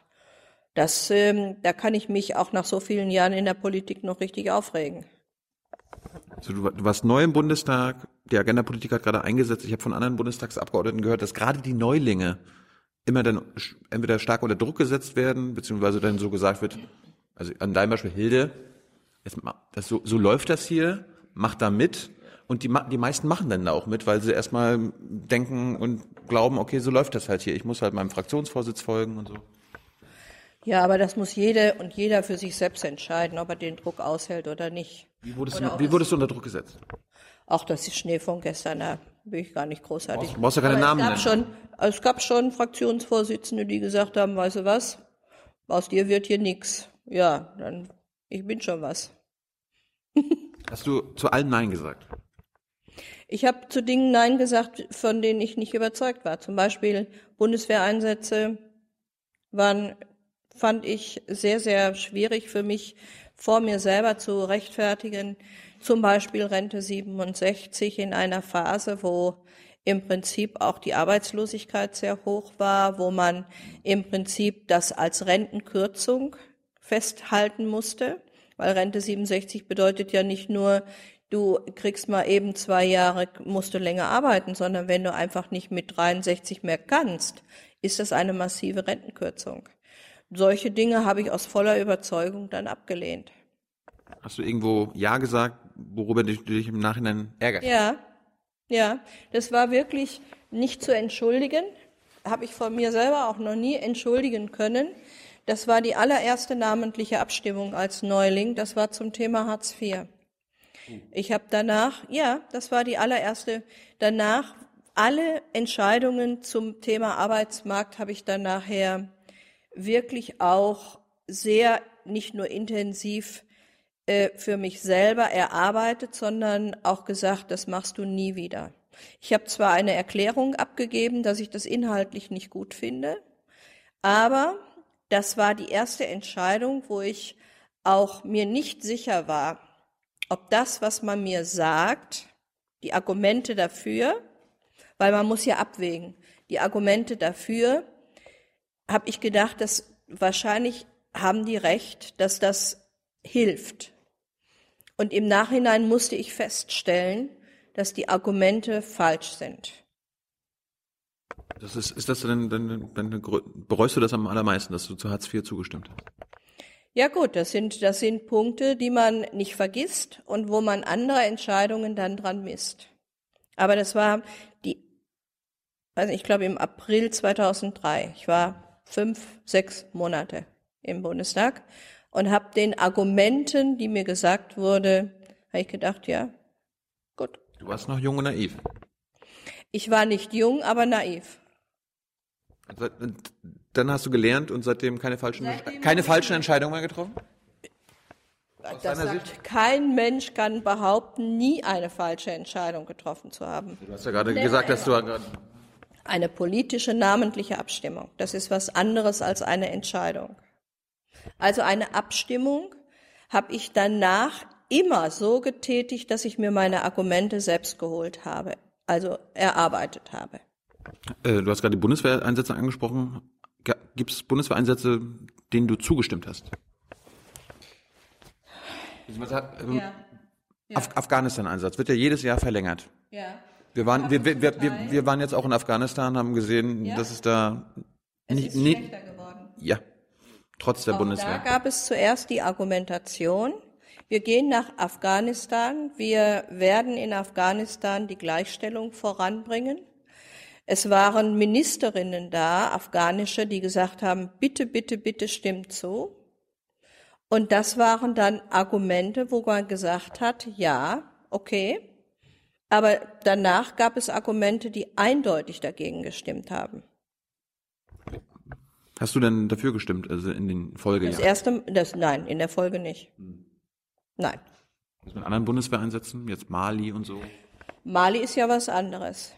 S2: Das, ähm, da kann ich mich auch nach so vielen Jahren in der Politik noch richtig aufregen.
S1: Also du, du warst neu im Bundestag, die Agenda-Politik hat gerade eingesetzt. Ich habe von anderen Bundestagsabgeordneten gehört, dass gerade die Neulinge immer dann entweder stark unter Druck gesetzt werden, beziehungsweise dann so gesagt wird, also an deinem Beispiel Hilde, jetzt, das, so, so läuft das hier, mach da mit. Und die, die meisten machen dann da auch mit, weil sie erstmal denken und glauben, okay, so läuft das halt hier. Ich muss halt meinem Fraktionsvorsitz folgen und so.
S2: Ja, aber das muss jede und jeder für sich selbst entscheiden, ob er den Druck aushält oder nicht.
S1: Wie wurdest, du, wie wurdest du unter Druck gesetzt?
S2: Auch das ist Schnee von gestern, da bin ich gar nicht großartig.
S1: Du brauchst ja keine Namen
S2: es gab
S1: nennen.
S2: schon, es gab schon Fraktionsvorsitzende, die gesagt haben, weißt du was, aus dir wird hier nix. Ja, dann, ich bin schon was.
S1: Hast du zu allen Nein gesagt?
S2: Ich habe zu Dingen Nein gesagt, von denen ich nicht überzeugt war. Zum Beispiel Bundeswehreinsätze waren, fand ich sehr, sehr schwierig für mich, vor mir selber zu rechtfertigen. Zum Beispiel Rente 67 in einer Phase, wo im Prinzip auch die Arbeitslosigkeit sehr hoch war, wo man im Prinzip das als Rentenkürzung festhalten musste, weil Rente 67 bedeutet ja nicht nur du kriegst mal eben zwei Jahre, musst du länger arbeiten, sondern wenn du einfach nicht mit 63 mehr kannst, ist das eine massive Rentenkürzung. Solche Dinge habe ich aus voller Überzeugung dann abgelehnt.
S1: Hast du irgendwo Ja gesagt, worüber du dich im Nachhinein ärgerst?
S2: Ja, ja, das war wirklich nicht zu entschuldigen. Habe ich von mir selber auch noch nie entschuldigen können. Das war die allererste namentliche Abstimmung als Neuling. Das war zum Thema Hartz IV. Ich habe danach, ja, das war die allererste. Danach alle Entscheidungen zum Thema Arbeitsmarkt habe ich dann nachher wirklich auch sehr, nicht nur intensiv äh, für mich selber erarbeitet, sondern auch gesagt, das machst du nie wieder. Ich habe zwar eine Erklärung abgegeben, dass ich das inhaltlich nicht gut finde, aber das war die erste Entscheidung, wo ich auch mir nicht sicher war, ob das, was man mir sagt, die Argumente dafür, weil man muss ja abwägen, die Argumente dafür, habe ich gedacht, dass wahrscheinlich haben die recht, dass das hilft. Und im Nachhinein musste ich feststellen, dass die Argumente falsch sind.
S1: Das ist, ist das denn, denn, denn bereust du das am allermeisten, dass du zu Hartz IV zugestimmt hast?
S2: Ja gut, das sind, das sind Punkte, die man nicht vergisst und wo man andere Entscheidungen dann dran misst. Aber das war die, also ich glaube im April 2003. Ich war fünf, sechs Monate im Bundestag und habe den Argumenten, die mir gesagt wurde, habe ich gedacht, ja, gut.
S1: Du warst noch jung und naiv.
S2: Ich war nicht jung, aber naiv.
S1: Dann hast du gelernt und seitdem keine falschen, seitdem keine falschen Entscheidungen mehr getroffen?
S2: Aus das sagt, Sicht? kein Mensch kann behaupten, nie eine falsche Entscheidung getroffen zu haben.
S1: Du hast ja gerade Never gesagt, dass du
S2: eine politische namentliche Abstimmung. Das ist was anderes als eine Entscheidung. Also eine Abstimmung habe ich danach immer so getätigt, dass ich mir meine Argumente selbst geholt habe, also erarbeitet habe.
S1: Äh, du hast gerade die Bundeswehreinsätze angesprochen. Gibt es Bundeswehreinsätze, denen du zugestimmt hast? Ähm, ja. Ja. Af Afghanistan-Einsatz wird ja jedes Jahr verlängert. Ja. Wir waren, wir, wir, wir, wir, waren jetzt auch in Afghanistan, haben gesehen, ja. dass es da
S2: es nicht, ist nicht geworden.
S1: Ja, trotz der
S2: auch
S1: Bundeswehr.
S2: Da gab es zuerst die Argumentation, wir gehen nach Afghanistan, wir werden in Afghanistan die Gleichstellung voranbringen. Es waren Ministerinnen da, afghanische, die gesagt haben, bitte, bitte, bitte stimmt zu. Und das waren dann Argumente, wo man gesagt hat, ja, okay. Aber danach gab es Argumente, die eindeutig dagegen gestimmt haben.
S1: Hast du denn dafür gestimmt, also in den Folgejahren?
S2: Das erste, das, nein, in der Folge nicht. Nein.
S1: Was mit anderen Bundeswehreinsätzen, jetzt Mali und so?
S2: Mali ist ja was anderes.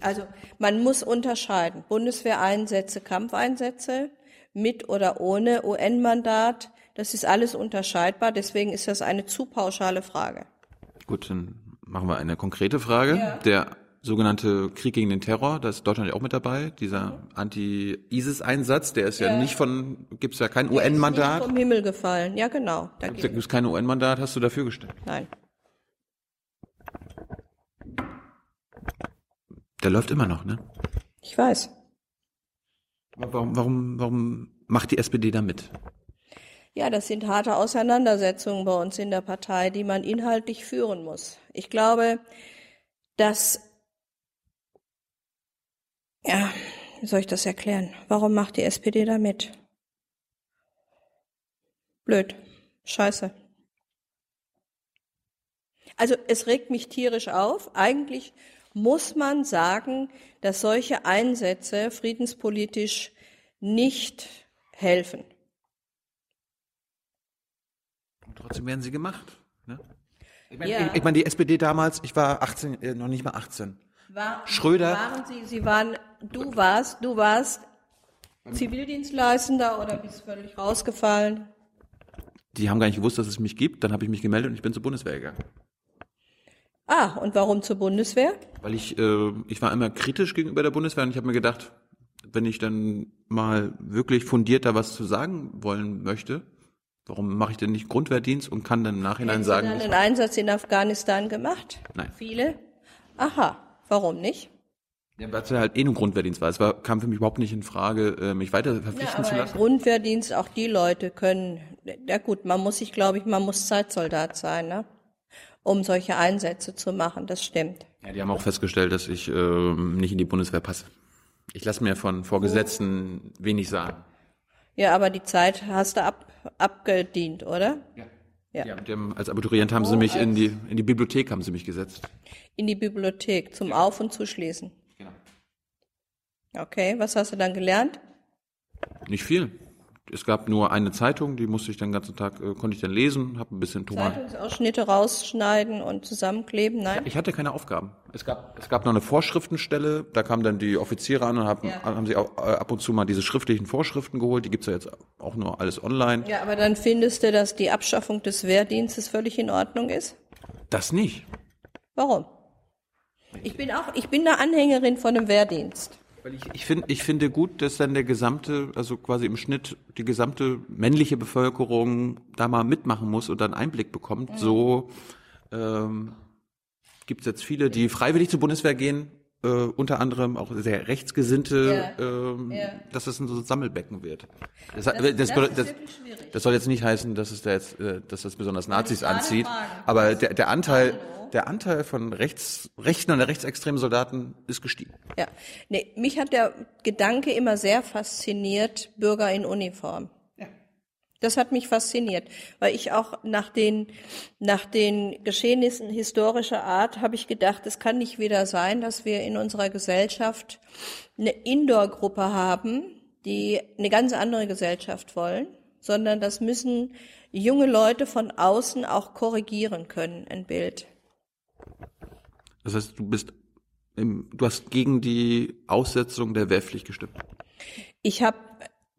S2: Also man muss unterscheiden. Bundeswehreinsätze, Kampfeinsätze mit oder ohne UN-Mandat, das ist alles unterscheidbar. Deswegen ist das eine zu pauschale Frage.
S1: Gut, dann machen wir eine konkrete Frage. Ja. Der sogenannte Krieg gegen den Terror, da ist Deutschland ja auch mit dabei. Dieser Anti-ISIS-Einsatz, der ist ja, ja, nicht von, gibt es ja kein UN-Mandat.
S2: Vom Himmel gefallen, ja genau.
S1: Da gibt es kein UN-Mandat, hast du dafür gestimmt?
S2: Nein.
S1: Der läuft immer noch, ne?
S2: Ich weiß.
S1: Warum, warum, warum macht die SPD da mit?
S2: Ja, das sind harte Auseinandersetzungen bei uns in der Partei, die man inhaltlich führen muss. Ich glaube, dass, ja, wie soll ich das erklären? Warum macht die SPD da mit? Blöd. Scheiße. Also es regt mich tierisch auf. Eigentlich muss man sagen, dass solche Einsätze friedenspolitisch nicht helfen.
S1: Und trotzdem werden sie gemacht. Ne? Ich meine, ja. ich, ich mein, die SPD damals, ich war 18, äh, noch nicht mal 18.
S2: War,
S1: Schröder.
S2: Waren Sie, Sie waren, du warst, du warst Zivildienstleistender oder bist völlig rausgefallen?
S1: Die haben gar nicht gewusst, dass es mich gibt. Dann habe ich mich gemeldet und ich bin zur Bundeswehr gegangen.
S2: Ah, und warum zur Bundeswehr?
S1: Weil ich, äh, ich war immer kritisch gegenüber der Bundeswehr und ich habe mir gedacht, wenn ich dann mal wirklich fundierter was zu sagen wollen möchte, Warum mache ich denn nicht Grundwehrdienst und kann dann im Nachhinein
S2: Hätten
S1: sagen,
S2: Sie dann einen Einsatz in Afghanistan gemacht?
S1: Nein.
S2: Viele? Aha, warum nicht?
S1: Ja, weil es ja halt eh nur Grundwehrdienst war. Es war, kam für mich überhaupt nicht in Frage, äh, mich weiter
S2: Ja,
S1: verpflichten
S2: aber
S1: zu lassen.
S2: Grundwehrdienst, auch die Leute können, ja gut, man muss sich, glaube ich, man muss Zeitsoldat sein, ne? um solche Einsätze zu machen, das stimmt.
S1: Ja, die haben auch festgestellt, dass ich ähm, nicht in die Bundeswehr passe. Ich lasse mir von Vorgesetzten wenig sagen.
S2: Ja, aber die Zeit hast du ab, abgedient, oder?
S1: Ja.
S2: Ja.
S1: Ja, dem, als Abiturient haben sie mich in die, in die Bibliothek haben sie mich gesetzt.
S2: In die Bibliothek zum Auf- und Zuschließen.
S1: Genau.
S2: Okay, was hast du dann gelernt?
S1: Nicht viel. Es gab nur eine Zeitung, die musste ich den ganzen Tag, äh, konnte ich dann lesen, habe ein bisschen Thomas.
S2: Zeitungsausschnitte rausschneiden und zusammenkleben? Nein?
S1: Ich hatte keine Aufgaben. Es gab, es gab noch eine Vorschriftenstelle, da kamen dann die Offiziere an und haben,
S2: Ja.
S1: haben sie auch, äh, ab und zu mal diese schriftlichen Vorschriften geholt. Die gibt's ja jetzt auch nur alles online.
S2: Ja, aber dann findest du, dass die Abschaffung des Wehrdienstes völlig in Ordnung ist?
S1: Das nicht.
S2: Warum? Ich bin auch, ich bin eine Anhängerin von einem Wehrdienst.
S1: Weil ich, ich, find, ich finde gut, dass dann der gesamte, also quasi im Schnitt die gesamte männliche Bevölkerung da mal mitmachen muss und dann Einblick bekommt. So ähm, gibt es jetzt viele, die freiwillig zur Bundeswehr gehen, äh, unter anderem auch sehr rechtsgesinnte,
S2: Ja.
S1: ähm,
S2: Ja.
S1: dass es ein so Sammelbecken wird. Das,
S2: das
S1: das, das, das soll jetzt nicht heißen, dass es da jetzt, äh, dass das besonders Nazis anzieht, aber der, der Anteil, der Anteil von rechts, rechten und rechtsextremen Soldaten ist gestiegen.
S2: Ja, nee, mich hat der Gedanke immer sehr fasziniert, Bürger in Uniform. Das hat mich fasziniert, weil ich auch nach den, nach den Geschehnissen historischer Art habe ich gedacht, es kann nicht wieder sein, dass wir in unserer Gesellschaft eine Indoor-Gruppe haben, die eine ganz andere Gesellschaft wollen, sondern das müssen junge Leute von außen auch korrigieren können, ein Bild.
S1: Das heißt, du bist, im, du hast gegen die Aussetzung der Wehrpflicht gestimmt.
S2: Ich habe,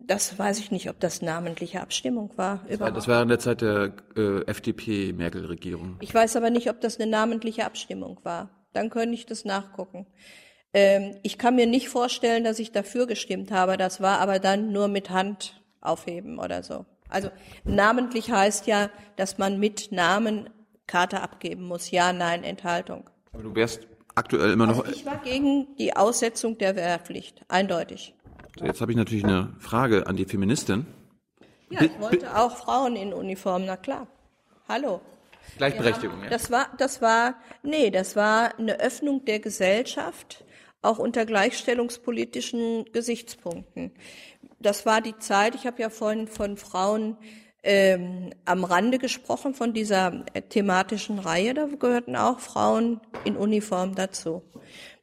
S2: das weiß ich nicht, ob das namentliche Abstimmung war. Überhaupt.
S1: Das war in der Zeit der äh, FDP-Merkel-Regierung.
S2: Ich weiß aber nicht, ob das eine namentliche Abstimmung war. Dann könnte ich das nachgucken. Ähm, ich kann mir nicht vorstellen, dass ich dafür gestimmt habe. Das war aber dann nur mit Hand aufheben oder so. Also namentlich heißt ja, dass man mit Namen Karte abgeben muss. Ja, nein, Enthaltung.
S1: Aber du wärst aktuell immer noch.
S2: Also ich war gegen die Aussetzung der Wehrpflicht, eindeutig.
S1: Jetzt habe ich natürlich eine Frage an die Feministin.
S2: Ja, ich wollte auch Frauen in Uniform, na klar. Hallo.
S1: Gleichberechtigung, ja.
S2: Das war, das war, nee, das war eine Öffnung der Gesellschaft, auch unter gleichstellungspolitischen Gesichtspunkten. Das war die Zeit, ich habe ja vorhin von Frauen ähm, am Rande gesprochen, von dieser äh, thematischen Reihe, da gehörten auch Frauen in Uniform dazu.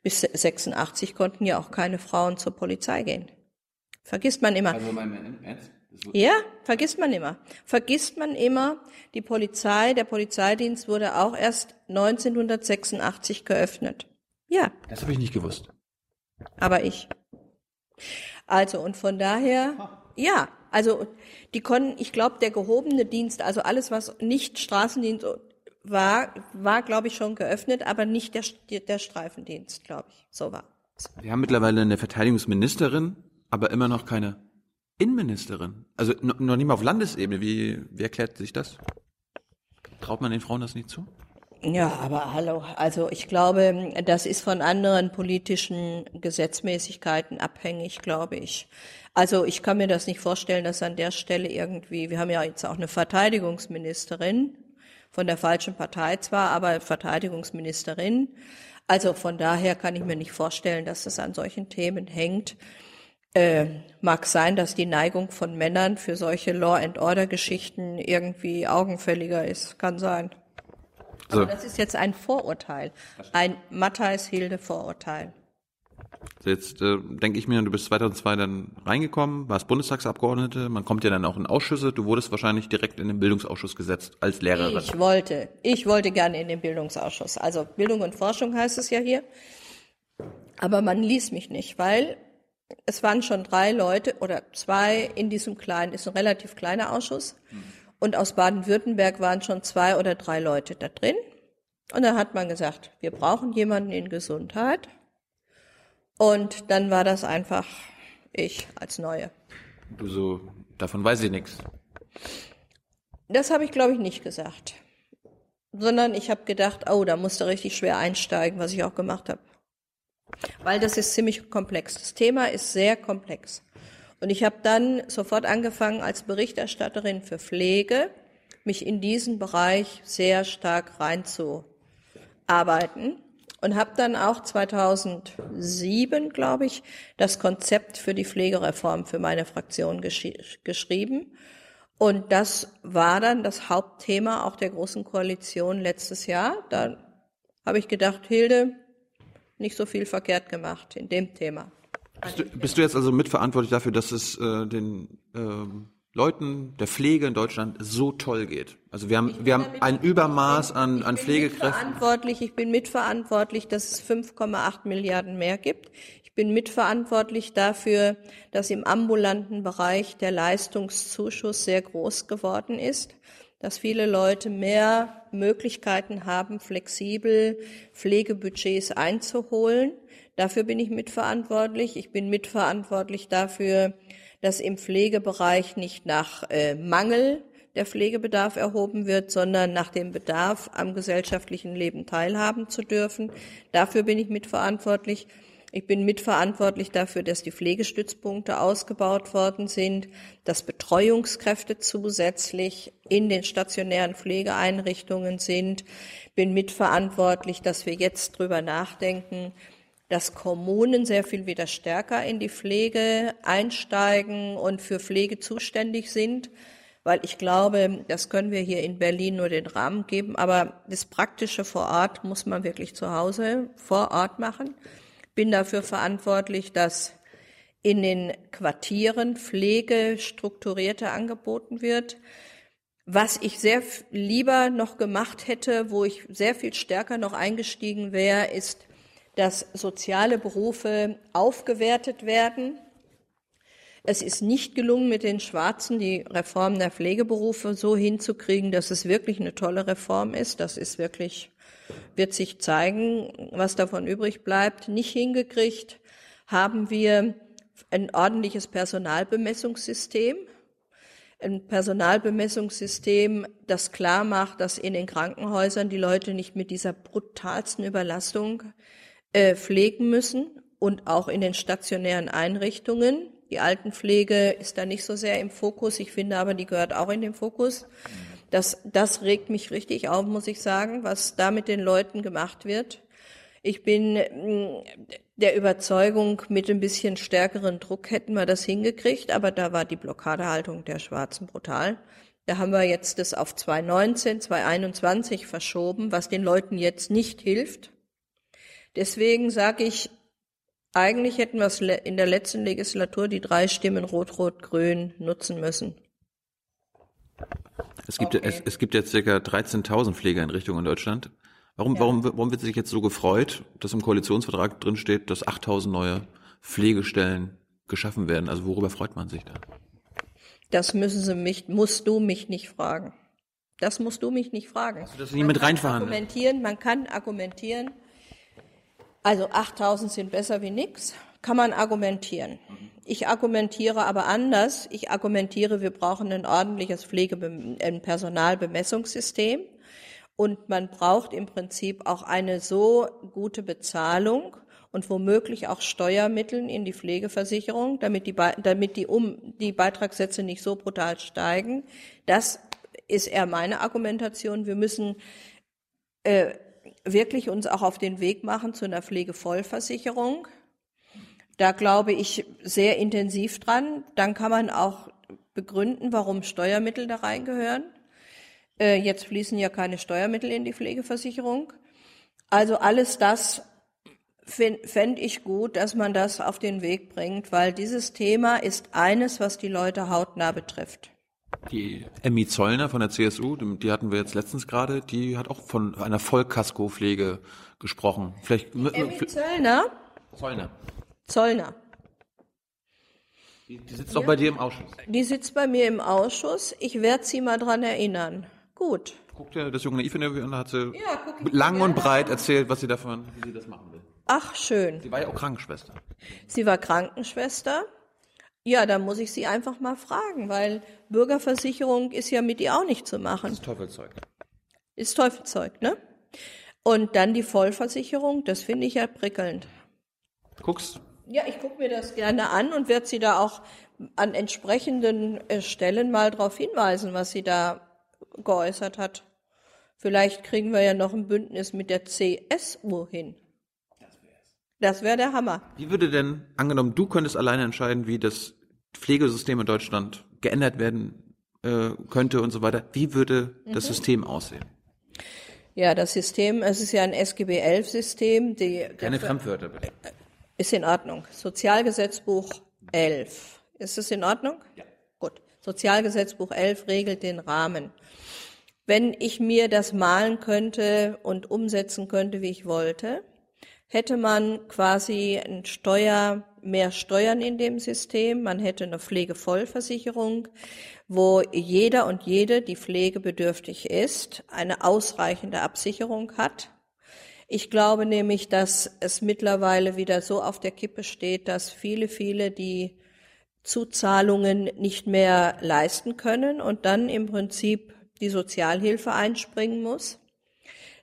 S2: Bis 86 konnten ja auch keine Frauen zur Polizei gehen. Vergisst man immer. Ja, vergisst man immer. Vergisst man immer, die Polizei, der Polizeidienst wurde auch erst 1986 geöffnet. Ja,
S1: Das habe ich nicht gewusst.
S2: aber ich. Also, und von daher, ja, also, die konnten, ich glaube, der gehobene Dienst, also alles, was nicht Straßendienst war, war, glaube ich, schon geöffnet, aber nicht der, der Streifendienst, glaube ich. So war es.
S1: Wir haben mittlerweile eine Verteidigungsministerin, aber immer noch keine Innenministerin. Also no- noch nicht mal auf Landesebene. Wie, wie erklärt sich das? Traut man den Frauen das nicht zu?
S2: Ja, aber hallo, also ich glaube, das ist von anderen politischen Gesetzmäßigkeiten abhängig, glaube ich. Also ich kann mir das nicht vorstellen, dass an der Stelle irgendwie, wir haben ja jetzt auch eine Verteidigungsministerin, von der falschen Partei zwar, aber Verteidigungsministerin. Also von daher kann ich mir nicht vorstellen, dass das an solchen Themen hängt. Äh, mag sein, dass die Neigung von Männern für solche Law-and-Order-Geschichten irgendwie augenfälliger ist. Kann sein.
S1: So,
S2: Das ist jetzt ein Vorurteil, ein Matthijs-Hilde-Vorurteil.
S1: jetzt äh, denke ich mir, du bist 2002 dann reingekommen, warst Bundestagsabgeordnete, man kommt ja dann auch in Ausschüsse, du wurdest wahrscheinlich direkt in den Bildungsausschuss gesetzt als Lehrerin.
S2: Ich wollte, ich wollte gerne in den Bildungsausschuss. Also Bildung und Forschung heißt es ja hier. Aber man ließ mich nicht, weil es waren schon drei Leute oder zwei in diesem kleinen, ist ein relativ kleiner Ausschuss. Und aus Baden-Württemberg waren schon zwei oder drei Leute da drin. Und dann hat man gesagt, wir brauchen jemanden in Gesundheit. Und dann war das einfach ich als Neue.
S1: Du so, davon weiß ich nichts.
S2: Das habe ich, glaube ich, nicht gesagt. Sondern ich habe gedacht, oh, da musst du richtig schwer einsteigen, was ich auch gemacht habe. Weil das ist ziemlich komplex. Das Thema ist sehr komplex. Und ich habe dann sofort angefangen, als Berichterstatterin für Pflege mich in diesen Bereich sehr stark reinzuarbeiten und habe dann auch 2007, glaube ich, das Konzept für die Pflegereform für meine Fraktion gesch geschrieben. Und das war dann das Hauptthema auch der Großen Koalition letztes Jahr. Da habe ich gedacht, Hilde, nicht so viel verkehrt gemacht in dem Thema.
S1: Bist du, bist du jetzt also mitverantwortlich dafür, dass es äh, den ähm, Leuten der Pflege in Deutschland so toll geht? Also wir haben, wir haben ein Übermaß an, an Pflegekräften.
S2: Verantwortlich, ich bin mitverantwortlich, dass es 5,8 Milliarden mehr gibt. Ich bin mitverantwortlich dafür, dass im ambulanten Bereich der Leistungszuschuss sehr groß geworden ist, dass viele Leute mehr Möglichkeiten haben, flexibel Pflegebudgets einzuholen. Dafür bin ich mitverantwortlich. Ich bin mitverantwortlich dafür, dass im Pflegebereich nicht nach äh, Mangel der Pflegebedarf erhoben wird, sondern nach dem Bedarf am gesellschaftlichen Leben teilhaben zu dürfen. Dafür bin ich mitverantwortlich. Ich bin mitverantwortlich dafür, dass die Pflegestützpunkte ausgebaut worden sind, dass Betreuungskräfte zusätzlich in den stationären Pflegeeinrichtungen sind. Bin mitverantwortlich, dass wir jetzt drüber nachdenken, dass Kommunen sehr viel wieder stärker in die Pflege einsteigen und für Pflege zuständig sind, weil ich glaube, das können wir hier in Berlin nur den Rahmen geben, aber das Praktische vor Ort muss man wirklich zu Hause vor Ort machen. Bin dafür verantwortlich, dass in den Quartieren Pflege strukturierter angeboten wird. Was ich sehr lieber noch gemacht hätte, wo ich sehr viel stärker noch eingestiegen wäre, ist dass soziale Berufe aufgewertet werden. Es ist nicht gelungen, mit den Schwarzen die Reform der Pflegeberufe so hinzukriegen, dass es wirklich eine tolle Reform ist. Das ist wirklich, wird sich zeigen, was davon übrig bleibt. Nicht hingekriegt haben wir ein ordentliches Personalbemessungssystem. Ein Personalbemessungssystem, das klar macht, dass in den Krankenhäusern die Leute nicht mit dieser brutalsten Überlastung äh, pflegen müssen und auch in den stationären Einrichtungen. Die Altenpflege ist da nicht so sehr im Fokus. Ich finde aber, die gehört auch in den Fokus. Das, das regt mich richtig auf, muss ich sagen, was da mit den Leuten gemacht wird. Ich bin mm, der Überzeugung, mit ein bisschen stärkeren Druck hätten wir das hingekriegt, aber da war die Blockadehaltung der Schwarzen brutal. Da haben wir jetzt das auf 2019, 2021 verschoben, was den Leuten jetzt nicht hilft. Deswegen sage ich, eigentlich hätten wir in der letzten Legislatur die drei Stimmen Rot-Rot-Grün nutzen müssen.
S1: Es gibt, okay. es, es gibt jetzt ca. 13.000 Pflegeeinrichtungen in Deutschland. Warum, ja. warum, warum wird sich jetzt so gefreut, dass im Koalitionsvertrag drin steht, dass 8.000 neue Pflegestellen geschaffen werden? Also worüber freut man sich da?
S2: Das müssen Sie mich, musst du mich nicht fragen. Das musst du mich nicht fragen.
S1: Hast du das nie mit reinverhandeln?
S2: Argumentieren, man kann argumentieren, also 8000 sind besser wie nix, kann man argumentieren. Ich argumentiere aber anders. Ich argumentiere, wir brauchen ein ordentliches Pflege- ein Personalbemessungssystem und man braucht im Prinzip auch eine so gute Bezahlung und womöglich auch Steuermittel in die Pflegeversicherung, damit die, damit die, um, die Beitragssätze nicht so brutal steigen. Das ist eher meine Argumentation. Wir müssen äh, wirklich uns auch auf den Weg machen zu einer Pflegevollversicherung. Da glaube ich sehr intensiv dran. Dann kann man auch begründen, warum Steuermittel da reingehören. Äh, jetzt fließen ja keine Steuermittel in die Pflegeversicherung. Also alles das fände ich gut, dass man das auf den Weg bringt, weil dieses Thema ist eines, was die Leute hautnah betrifft.
S1: Die Emmy Zollner von der CSU, die hatten wir jetzt letztens gerade, die hat auch von einer Vollkasko-Pflege gesprochen. Vielleicht
S2: Emmy Zollner?
S1: Zollner.
S2: Zollner.
S1: Die, die sitzt auch bei dir im Ausschuss.
S2: Die sitzt bei mir im Ausschuss. Ich werde sie mal dran erinnern. Gut.
S1: Guckt ja das junge Naiv-Interview an, da hat sie ja, lang und breit erzählt, was sie davon, wie sie das machen will.
S2: Ach, schön.
S1: Sie war ja auch Krankenschwester.
S2: Sie war Krankenschwester Ja, da muss ich Sie einfach mal fragen, weil Bürgerversicherung ist ja mit ihr auch nicht zu machen.
S1: Das ist Teufelzeug.
S2: Ist Teufelzeug, ne? Und dann die Vollversicherung, das finde ich ja prickelnd.
S1: Guck's.
S2: Ja, ich gucke mir das gerne an und werde Sie da auch an entsprechenden äh, Stellen mal darauf hinweisen, was sie da geäußert hat. Vielleicht kriegen wir ja noch ein Bündnis mit der CSU hin. Das wäre der Hammer.
S1: Wie würde denn, angenommen, du könntest alleine entscheiden, wie das Pflegesystem in Deutschland geändert werden äh, könnte und so weiter, wie würde das
S2: Mhm.
S1: System aussehen?
S2: Ja, das System, es ist ja ein SGB 11 System, die
S1: Keine Fremdwörter bitte.
S2: Ist in Ordnung. Sozialgesetzbuch 11. Ist es in Ordnung? Ja. Gut. Sozialgesetzbuch 11 regelt den Rahmen. Wenn ich mir das malen könnte und umsetzen könnte, wie ich wollte, hätte man quasi ein Steuer, mehr Steuern in dem System. Man hätte eine Pflegevollversicherung, wo jeder und jede, die pflegebedürftig ist, eine ausreichende Absicherung hat. Ich glaube nämlich, dass es mittlerweile wieder so auf der Kippe steht, dass viele, viele die Zuzahlungen nicht mehr leisten können und dann im Prinzip die Sozialhilfe einspringen muss.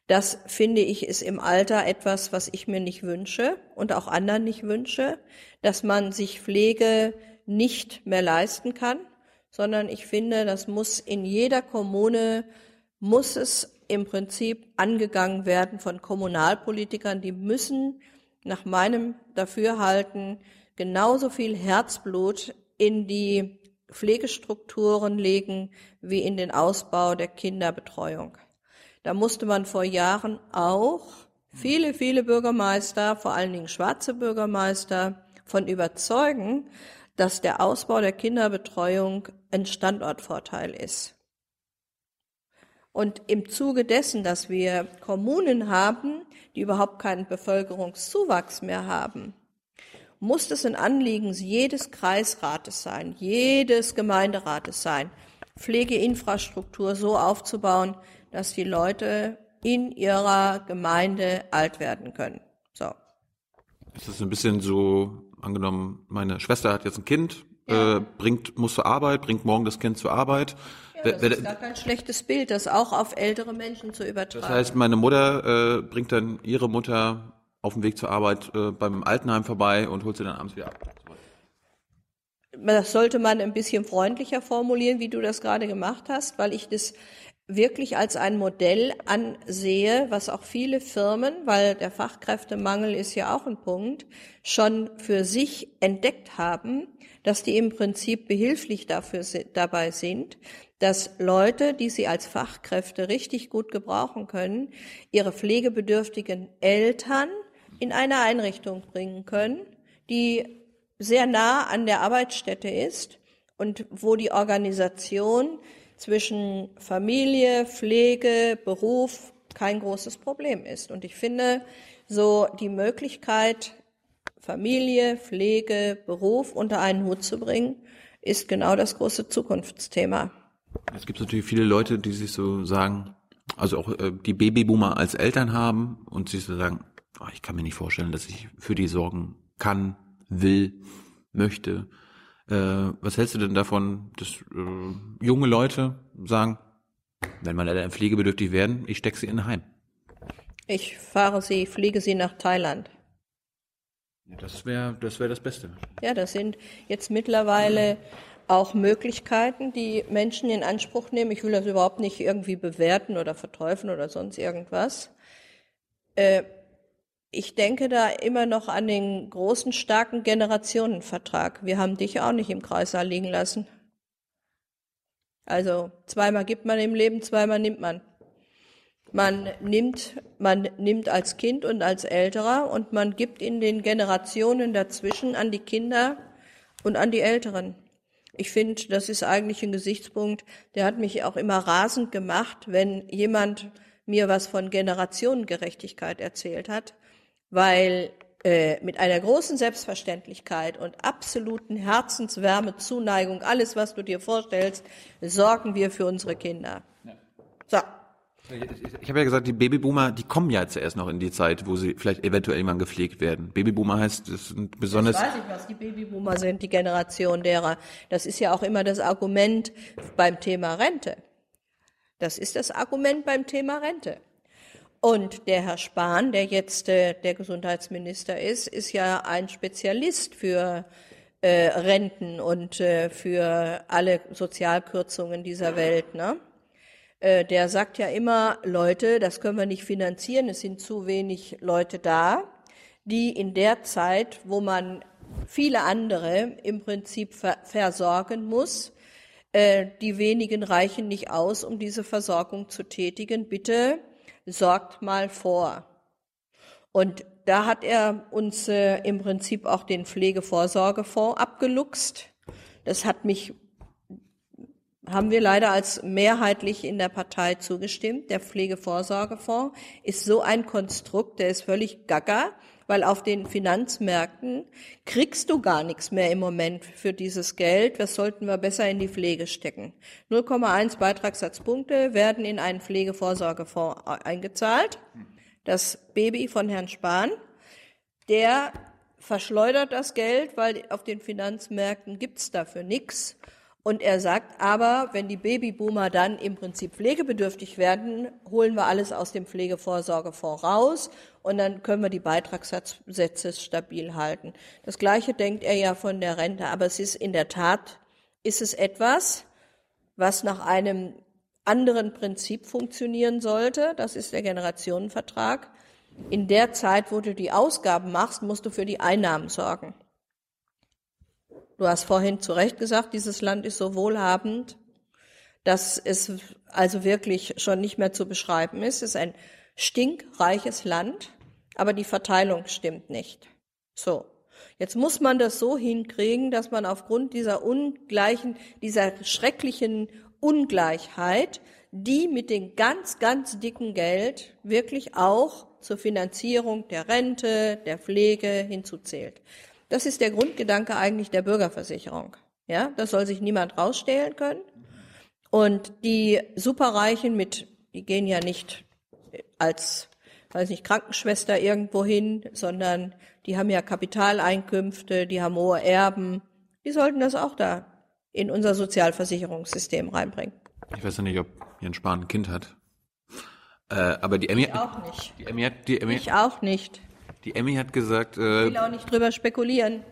S2: Das finde ich ist im Alter etwas, was ich mir nicht wünsche und auch anderen nicht wünsche, dass man sich Pflege nicht mehr leisten kann, sondern ich finde, das muss in jeder Kommune, muss es im Prinzip angegangen werden von Kommunalpolitikern, die müssen nach meinem Dafürhalten genauso viel Herzblut in die Pflegestrukturen legen wie in den Ausbau der Kinderbetreuung. Da musste man vor Jahren auch viele, viele Bürgermeister, vor allen Dingen schwarze Bürgermeister, von überzeugen, dass der Ausbau der Kinderbetreuung ein Standortvorteil ist. Und im Zuge dessen, dass wir Kommunen haben, die überhaupt keinen Bevölkerungszuwachs mehr haben, muss es ein Anliegen jedes Kreisrates sein, jedes Gemeinderates sein, Pflegeinfrastruktur so aufzubauen, dass die Leute in ihrer Gemeinde alt werden können. So.
S1: Es ist ein bisschen so, angenommen, meine Schwester hat jetzt ein Kind, äh, bringt, muss zur Arbeit, bringt morgen das Kind zur Arbeit.
S2: Das ist gar kein schlechtes Bild, das auch auf ältere Menschen zu übertragen.
S1: Das heißt, meine Mutter äh, bringt dann ihre Mutter auf dem Weg zur Arbeit äh, beim Altenheim vorbei und holt sie dann abends wieder ab.
S2: Das sollte man ein bisschen freundlicher formulieren, wie du das gerade gemacht hast, weil ich das wirklich als ein Modell ansehe, was auch viele Firmen, weil der Fachkräftemangel ist ja auch ein Punkt, schon für sich entdeckt haben, dass die im Prinzip behilflich dafür dabei sind, dass Leute, die sie als Fachkräfte richtig gut gebrauchen können, ihre pflegebedürftigen Eltern in eine Einrichtung bringen können, die sehr nah an der Arbeitsstätte ist und wo die Organisation zwischen Familie, Pflege, Beruf kein großes Problem ist. Und ich finde, so die Möglichkeit, Familie, Pflege, Beruf unter einen Hut zu bringen, ist genau das große Zukunftsthema.
S1: Es gibt natürlich viele Leute, die sich so sagen, also auch äh, die Babyboomer als Eltern haben und sich so sagen, oh, ich kann mir nicht vorstellen, dass ich für die sorgen kann, will, möchte. Äh, was hältst du denn davon, dass äh, junge Leute sagen, wenn meine Eltern pflegebedürftig werden, ich stecke sie in ein Heim?
S2: Ich fahre sie, fliege sie nach Thailand.
S1: Das wäre das, wär das Beste.
S2: Ja, das sind jetzt mittlerweile auch Möglichkeiten, die Menschen in Anspruch nehmen. Ich will das überhaupt nicht irgendwie bewerten oder verteufeln oder sonst irgendwas. Äh, ich denke da immer noch an den großen, starken Generationenvertrag. Wir haben dich auch nicht im Kreissaal liegen lassen. Also zweimal gibt man im Leben, zweimal nimmt man. Man nimmt, man nimmt als Kind und als Älterer und man gibt in den Generationen dazwischen an die Kinder und an die Älteren. Ich finde, das ist eigentlich ein Gesichtspunkt, der hat mich auch immer rasend gemacht, wenn jemand mir was von Generationengerechtigkeit erzählt hat, weil äh, mit einer großen Selbstverständlichkeit und absoluten Herzenswärme, Zuneigung, alles, was du dir vorstellst, sorgen wir für unsere Kinder. So.
S1: Ich habe ja gesagt, die Babyboomer, die kommen ja jetzt erst noch in die Zeit, wo sie vielleicht eventuell irgendwann gepflegt werden. Babyboomer heißt, das sind besonders.
S2: Ich weiß nicht, was die Babyboomer sind, die Generation derer. Das ist ja auch immer das Argument beim Thema Rente. Das ist das Argument beim Thema Rente. Und der Herr Spahn, der jetzt äh, der Gesundheitsminister ist, ist ja ein Spezialist für äh, Renten und äh, für alle Sozialkürzungen dieser Welt. Ne? Äh, der sagt ja immer, Leute, das können wir nicht finanzieren, es sind zu wenig Leute da, die in der Zeit, wo man viele andere im Prinzip ver versorgen muss, äh, die wenigen reichen nicht aus, um diese Versorgung zu tätigen. Bitte sorgt mal vor. Und da hat er uns äh, im Prinzip auch den Pflegevorsorgefonds abgeluchst. Das hat mich, haben wir leider als mehrheitlich in der Partei zugestimmt. Der Pflegevorsorgefonds ist so ein Konstrukt, der ist völlig gaga weil auf den Finanzmärkten kriegst du gar nichts mehr im Moment für dieses Geld. Das sollten wir besser in die Pflege stecken. 0,1 Beitragssatzpunkte werden in einen Pflegevorsorgefonds eingezahlt. Das Baby von Herrn Spahn, der verschleudert das Geld, weil auf den Finanzmärkten gibt's dafür nichts. Und er sagt aber, wenn die Babyboomer dann im Prinzip pflegebedürftig werden, holen wir alles aus dem Pflegevorsorgefonds raus und dann können wir die Beitragssätze stabil halten. Das Gleiche denkt er ja von der Rente, aber es ist in der Tat, ist es etwas, was nach einem anderen Prinzip funktionieren sollte. Das ist der Generationenvertrag. In der Zeit, wo du die Ausgaben machst, musst du für die Einnahmen sorgen. Du hast vorhin zu Recht gesagt, dieses Land ist so wohlhabend, dass es also wirklich schon nicht mehr zu beschreiben ist. Es ist ein stinkreiches Land, aber die Verteilung stimmt nicht. So. Jetzt muss man das so hinkriegen, dass man aufgrund dieser ungleichen, dieser schrecklichen Ungleichheit, die mit dem ganz, ganz dicken Geld wirklich auch zur Finanzierung der Rente, der Pflege hinzuzählt. Das ist der Grundgedanke eigentlich der Bürgerversicherung. Ja, das soll sich niemand rausstehlen können. Und die Superreichen mit, die gehen ja nicht als, weiß nicht, Krankenschwester irgendwo hin, sondern die haben ja Kapitaleinkünfte, die haben hohe Erben. Die sollten das auch da in unser Sozialversicherungssystem reinbringen.
S1: Ich weiß ja nicht, ob Jens Spahn ein Kind hat. Äh, aber die Emmy,
S2: ich auch nicht.
S1: Die Emmy die Emmy,
S2: ich auch nicht.
S1: Die Emmy hat gesagt.
S2: Äh, ich will auch nicht drüber spekulieren.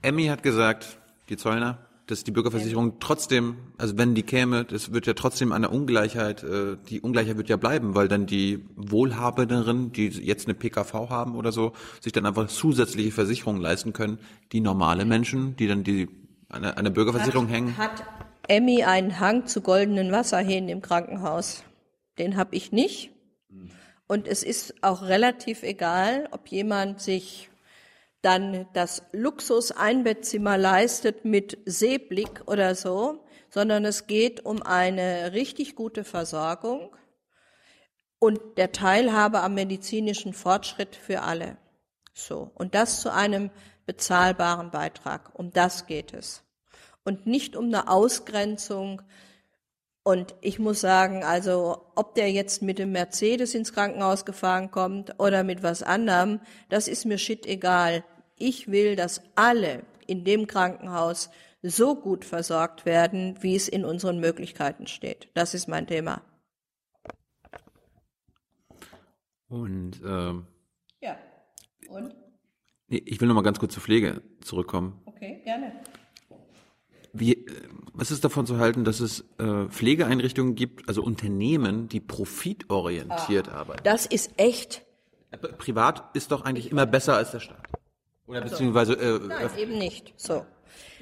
S1: Emmy hat gesagt, die Zollner, dass die Bürgerversicherung trotzdem, also wenn die käme, das wird ja trotzdem eine Ungleichheit, äh, die Ungleichheit wird ja bleiben, weil dann die Wohlhabenderen, die jetzt eine PKV haben oder so, sich dann einfach zusätzliche Versicherungen leisten können. Die normale Menschen, die dann die eine, eine Bürgerversicherung
S2: hat,
S1: hängen.
S2: Hat Emmy einen Hang zu goldenen Wasserhähnen im Krankenhaus? Den habe ich nicht. Und es ist auch relativ egal, ob jemand sich dann das Luxus-Einbettzimmer leistet mit Seeblick oder so, sondern es geht um eine richtig gute Versorgung und der Teilhabe am medizinischen Fortschritt für alle. So. Und das zu einem bezahlbaren Beitrag. Um das geht es. Und nicht um eine Ausgrenzung und ich muss sagen, also ob der jetzt mit dem Mercedes ins Krankenhaus gefahren kommt oder mit was anderem, das ist mir shit egal. Ich will, dass alle in dem Krankenhaus so gut versorgt werden, wie es in unseren Möglichkeiten steht. Das ist mein Thema.
S1: Und ähm,
S2: ja. Und?
S1: Ich will noch mal ganz kurz zur Pflege zurückkommen.
S2: Okay, gerne.
S1: Wie, was ist davon zu halten, dass es äh, Pflegeeinrichtungen gibt, also Unternehmen, die profitorientiert ah, arbeiten?
S2: Das ist echt.
S1: Privat ist doch eigentlich immer besser als der Staat. Oder also, beziehungsweise äh,
S2: Nein, eben nicht. So.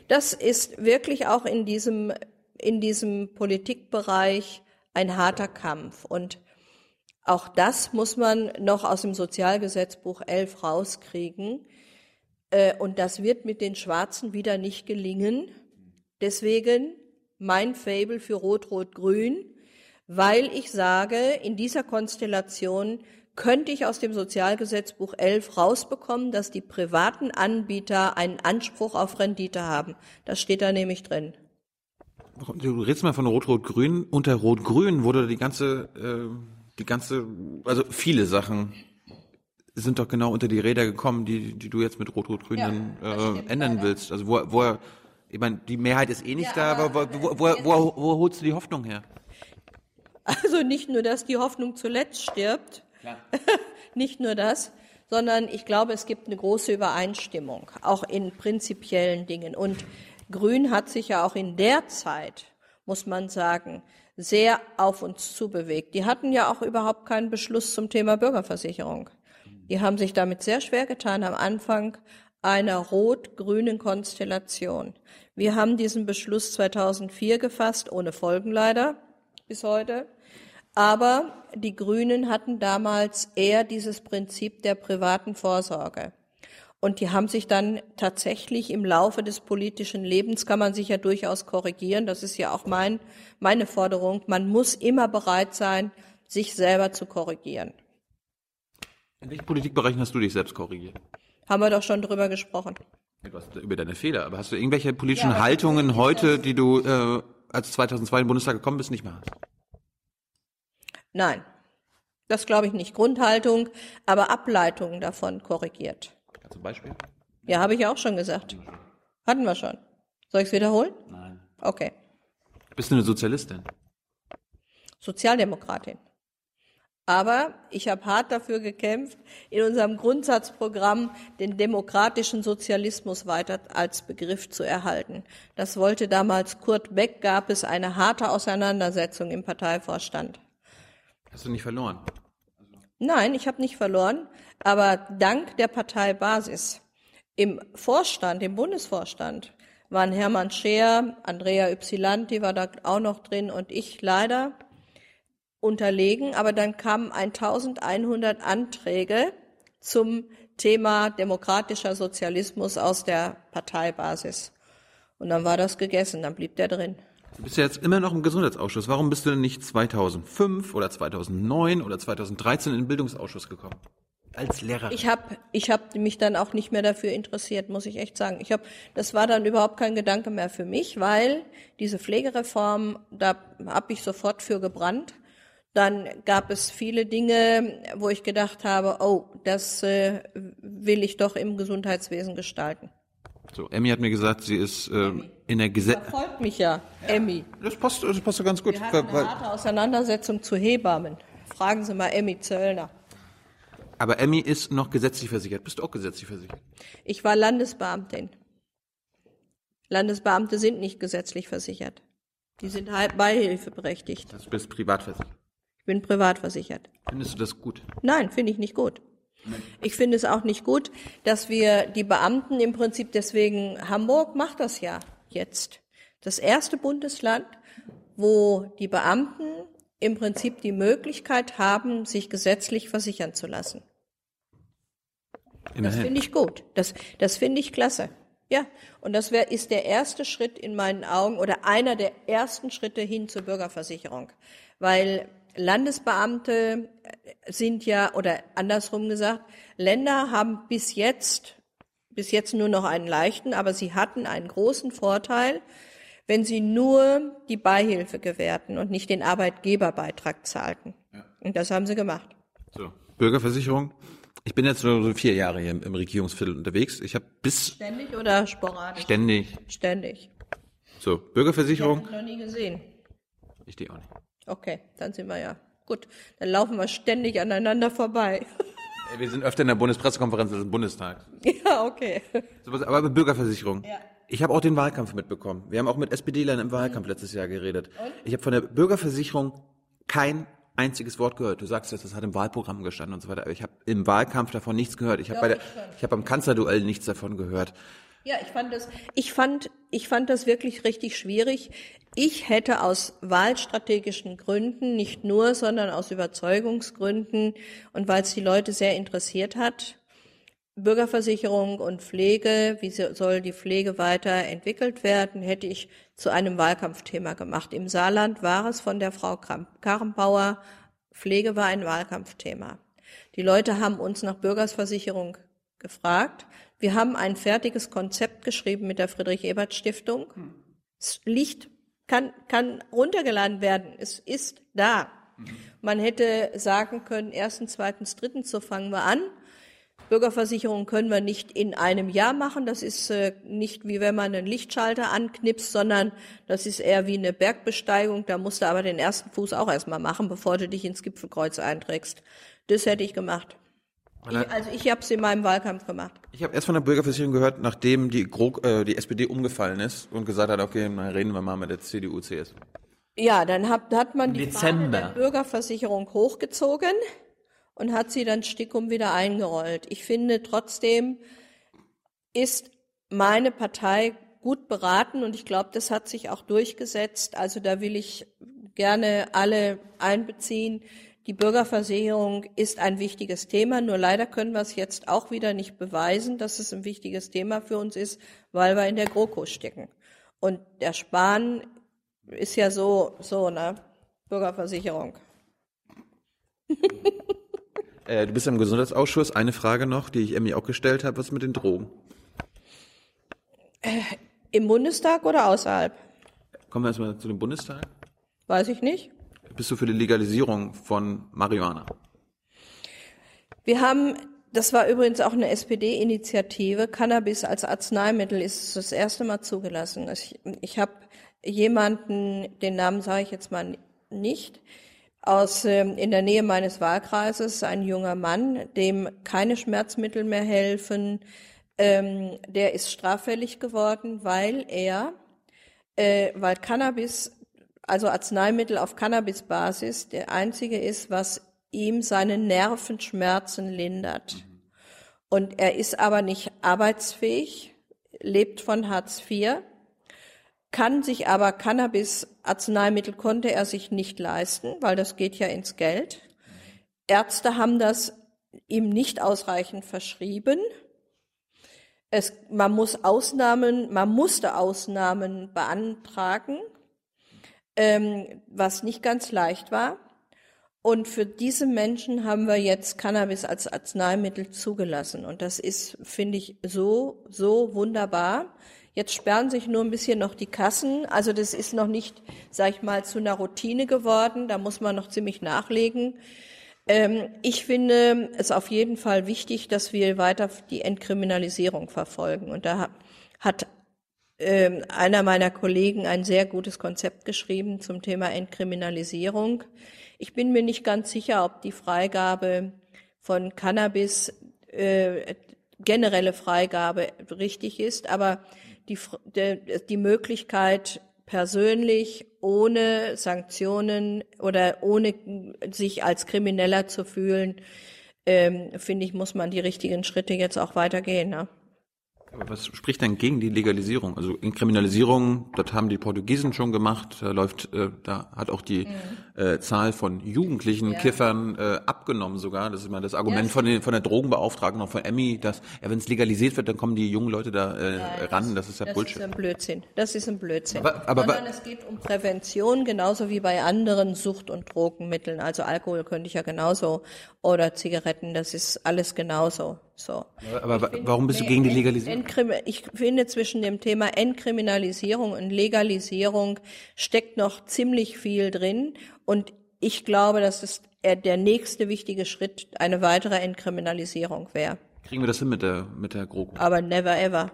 S2: Das ist wirklich auch in diesem in diesem Politikbereich ein harter Kampf und auch das muss man noch aus dem Sozialgesetzbuch 11 rauskriegen. Äh, und das wird mit den Schwarzen wieder nicht gelingen Deswegen mein Fable für Rot-Rot-Grün, weil ich sage, in dieser Konstellation könnte ich aus dem Sozialgesetzbuch 11 rausbekommen, dass die privaten Anbieter einen Anspruch auf Rendite haben. Das steht da nämlich drin.
S1: Du redest mal von Rot-Rot-Grün. Unter Rot-Grün wurde die ganze, äh, die ganze, also viele Sachen sind doch genau unter die Räder gekommen, die, die du jetzt mit Rot-Rot-Grün
S2: Ja,
S1: dann,
S2: das
S1: äh, ändern
S2: leider.
S1: willst. Also wo, wo, ich meine, die Mehrheit ist eh nicht
S2: Ja,
S1: da, wo, wo, wo, wo, wo holst du die Hoffnung her?
S2: Also nicht nur, dass die Hoffnung zuletzt stirbt, nicht nur das, sondern ich glaube, es gibt eine große Übereinstimmung, auch in prinzipiellen Dingen. Und Grün hat sich ja auch in der Zeit, muss man sagen, sehr auf uns zubewegt. Die hatten ja auch überhaupt keinen Beschluss zum Thema Bürgerversicherung. Die haben sich damit sehr schwer getan am Anfang einer rot-grünen Konstellation. Wir haben diesen Beschluss 2004 gefasst, ohne Folgen leider bis heute. Aber die Grünen hatten damals eher dieses Prinzip der privaten Vorsorge. Und die haben sich dann tatsächlich im Laufe des politischen Lebens, kann man sich ja durchaus korrigieren, das ist ja auch mein, meine Forderung, man muss immer bereit sein, sich selber zu korrigieren.
S1: In welchen Politikbereichen hast du dich selbst korrigiert?
S2: Haben wir doch schon drüber gesprochen.
S1: Du über deine Fehler, aber hast du irgendwelche politischen
S2: Ja,
S1: Haltungen
S2: ist
S1: heute, die du äh, als 2002 in den Bundestag gekommen bist, nicht mehr hast?
S2: Nein, das glaube ich nicht. Grundhaltung, aber Ableitungen davon korrigiert.
S1: Zum Beispiel?
S2: Ja, habe ich ja auch schon gesagt. Hatten wir schon. Soll ich es wiederholen?
S1: Nein.
S2: Okay.
S1: Bist du eine Sozialistin?
S2: Sozialdemokratin. Aber ich habe hart dafür gekämpft, in unserem Grundsatzprogramm den demokratischen Sozialismus weiter als Begriff zu erhalten. Das wollte damals Kurt Beck, gab es eine harte Auseinandersetzung im Parteivorstand.
S1: Hast du nicht verloren?
S2: Nein, ich habe nicht verloren, aber dank der Parteibasis im Vorstand, im Bundesvorstand, waren Hermann Scheer, Andrea Ypsilanti war da auch noch drin und ich leider unterlegen, aber dann kamen 1100 Anträge zum Thema demokratischer Sozialismus aus der Parteibasis. Und dann war das gegessen, dann blieb der drin.
S1: Du bist ja jetzt immer noch im Gesundheitsausschuss. Warum bist du denn nicht 2005 oder 2009 oder 2013 in den Bildungsausschuss gekommen? Als Lehrerin.
S2: Ich habe ich hab mich dann auch nicht mehr dafür interessiert, muss ich echt sagen. Ich hab, das war dann überhaupt kein Gedanke mehr für mich, weil diese Pflegereform, da habe ich sofort für gebrannt. Dann gab es viele Dinge, wo ich gedacht habe, oh, das äh, will ich doch im Gesundheitswesen gestalten.
S1: So, Emmy hat mir gesagt, sie ist ähm, in der Gesetz.
S2: Freut mich ja, Emmy.
S1: Das passt, das passt ja ganz gut.
S2: Wir hatten eine harte Auseinandersetzung zu Hebammen. Fragen Sie mal Emmy Zöllner.
S1: Aber Emmy ist noch gesetzlich versichert. Bist du auch gesetzlich versichert?
S2: Ich war Landesbeamtin. Landesbeamte sind nicht gesetzlich versichert. Die sind halt beihilfeberechtigt.
S1: Du bist privat versichert.
S2: Ich bin privat versichert.
S1: Findest du das gut?
S2: Nein, finde ich nicht gut. Ich finde es auch nicht gut, dass wir die Beamten im Prinzip deswegen, Hamburg macht das ja jetzt. Das erste Bundesland, wo die Beamten im Prinzip die Möglichkeit haben, sich gesetzlich versichern zu lassen. Das
S1: Immerhin.
S2: finde ich gut. Das, das finde ich klasse. Ja, und das wär, ist der erste Schritt in meinen Augen oder einer der ersten Schritte hin zur Bürgerversicherung. Weil Landesbeamte sind ja, oder andersrum gesagt, Länder haben bis jetzt, bis jetzt nur noch einen leichten, aber sie hatten einen großen Vorteil, wenn sie nur die Beihilfe gewährten und nicht den Arbeitgeberbeitrag zahlten. Und das haben sie gemacht.
S1: So, Bürgerversicherung. Ich bin jetzt nur so vier Jahre hier im, im Regierungsviertel unterwegs. Ich habe bis
S2: Ständig oder sporadisch?
S1: ständig.
S2: Ständig.
S1: So, Bürgerversicherung.
S2: Noch nie gesehen.
S1: Ich die auch nicht.
S2: Okay, dann sind wir ja. Gut, dann laufen wir ständig aneinander vorbei.
S1: Wir sind öfter in der Bundespressekonferenz als im Bundestag.
S2: ja, okay.
S1: Aber mit Bürgerversicherung.
S2: Ja.
S1: Ich habe auch den Wahlkampf mitbekommen. Wir haben auch mit SPDlern im Wahlkampf letztes Jahr geredet. Ich habe von der Bürgerversicherung kein einziges Wort gehört. Du sagst jetzt, das hat im Wahlprogramm gestanden und so weiter. Aber ich habe im Wahlkampf davon nichts gehört. Ich habe bei der,
S2: ich schon.
S1: ich habe beim Kanzlerduell nichts davon gehört.
S2: Ja, ich fand das, ich fand, ich fand das wirklich richtig schwierig. Ich hätte aus wahlstrategischen Gründen, nicht nur, sondern aus Überzeugungsgründen und weil es die Leute sehr interessiert hat, Bürgerversicherung und Pflege, wie so- soll die Pflege weiterentwickelt werden, hätte ich zu einem Wahlkampfthema gemacht. Im Saarland war es von der Frau Karrenbauer, Pflege war ein Wahlkampfthema. Die Leute haben uns nach Bürgersversicherung gefragt. Wir haben ein fertiges Konzept geschrieben mit der Friedrich-Ebert-Stiftung. Es liegt kann, kann runtergeladen werden. Es ist da. Man hätte sagen können, erstens, zweitens, drittens, so fangen wir an. Bürgerversicherung können wir nicht in einem Jahr machen. Das ist äh, nicht wie wenn man einen Lichtschalter anknipst, sondern das ist eher wie eine Bergbesteigung. Da musst du aber den ersten Fuß auch erstmal machen, bevor du dich ins Gipfelkreuz einträgst. Das hätte ich gemacht. Ich, also ich habe es in meinem Wahlkampf gemacht.
S1: Ich habe erst von der Bürgerversicherung gehört, nachdem die, Gro äh, die SPD umgefallen ist und gesagt hat, okay, dann reden wir mal mit der CDU, CS.
S2: Ja, dann hat, hat man die
S3: Dezember.
S2: Der Bürgerversicherung hochgezogen und hat sie dann stickum wieder eingerollt. Ich finde trotzdem ist meine Partei gut beraten und ich glaube, das hat sich auch durchgesetzt. Also da will ich gerne alle einbeziehen. Die Bürgerversicherung ist ein wichtiges Thema, nur leider können wir es jetzt auch wieder nicht beweisen, dass es ein wichtiges Thema für uns ist, weil wir in der GroKo stecken. Und der Spahn ist ja so, so, ne? Bürgerversicherung.
S1: Äh, du bist im Gesundheitsausschuss. Eine Frage noch, die ich Emmy auch gestellt habe. Was mit den Drogen?
S2: Im Bundestag oder außerhalb?
S1: Kommen wir erstmal zu dem Bundestag.
S2: Weiß ich nicht.
S1: Bist du für die Legalisierung von Marihuana?
S2: Wir haben, das war übrigens auch eine SPD-Initiative, Cannabis als Arzneimittel ist das erste Mal zugelassen. Ich, ich habe jemanden, den Namen sage ich jetzt mal nicht, aus ähm, in der Nähe meines Wahlkreises, ein junger Mann, dem keine Schmerzmittel mehr helfen, ähm, der ist straffällig geworden, weil er, äh, weil Cannabis, also Arzneimittel auf Cannabisbasis, der einzige ist, was ihm seine Nervenschmerzen lindert. Und er ist aber nicht arbeitsfähig, lebt von Hartz IV, kann sich aber Cannabis-Arzneimittel konnte er sich nicht leisten, weil das geht ja ins Geld. Ärzte haben das ihm nicht ausreichend verschrieben. Es, man muss Ausnahmen, man musste Ausnahmen beantragen, ähm, was nicht ganz leicht war. Und für diese Menschen haben wir jetzt Cannabis als Arzneimittel zugelassen. Und das ist, finde ich, so, so wunderbar. Jetzt sperren sich nur ein bisschen noch die Kassen. Also das ist noch nicht, sag ich mal, zu einer Routine geworden. Da muss man noch ziemlich nachlegen. Ähm, ich finde es auf jeden Fall wichtig, dass wir weiter die Entkriminalisierung verfolgen. Und da hat ähm, einer meiner Kollegen ein sehr gutes Konzept geschrieben zum Thema Entkriminalisierung. Ich bin mir nicht ganz sicher, ob die Freigabe von Cannabis, äh, generelle Freigabe richtig ist, aber die, die Möglichkeit, persönlich ohne Sanktionen oder ohne sich als Krimineller zu fühlen, ähm, finde ich, muss man die richtigen Schritte jetzt auch weitergehen. Ne?
S1: Aber was spricht denn gegen die Legalisierung? Also in Kriminalisierung, das haben die Portugiesen schon gemacht. Da läuft, äh, da hat auch die mhm. äh, Zahl von jugendlichen ja. Kiffern äh, abgenommen sogar. Das ist immer das Argument ja, von, den, von der Drogenbeauftragten, auch von Emmy, dass ja, wenn es legalisiert wird, dann kommen die jungen Leute da äh, ja, ran. Das ist ja
S2: das
S1: Bullshit.
S2: Das ist ein Blödsinn. Das ist ein Blödsinn.
S1: Aber, aber,
S2: Sondern es geht um Prävention, genauso wie bei anderen Sucht- und Drogenmitteln. Also Alkohol könnte ich ja genauso oder Zigaretten. Das ist alles genauso. So.
S1: Aber, aber warum bist du gegen die Legalisierung?
S2: Ich finde, zwischen dem Thema Entkriminalisierung und Legalisierung steckt noch ziemlich viel drin. Und ich glaube, dass es der nächste wichtige Schritt eine weitere Entkriminalisierung wäre.
S1: Kriegen wir das hin mit der, mit der GroKo?
S2: Aber never ever.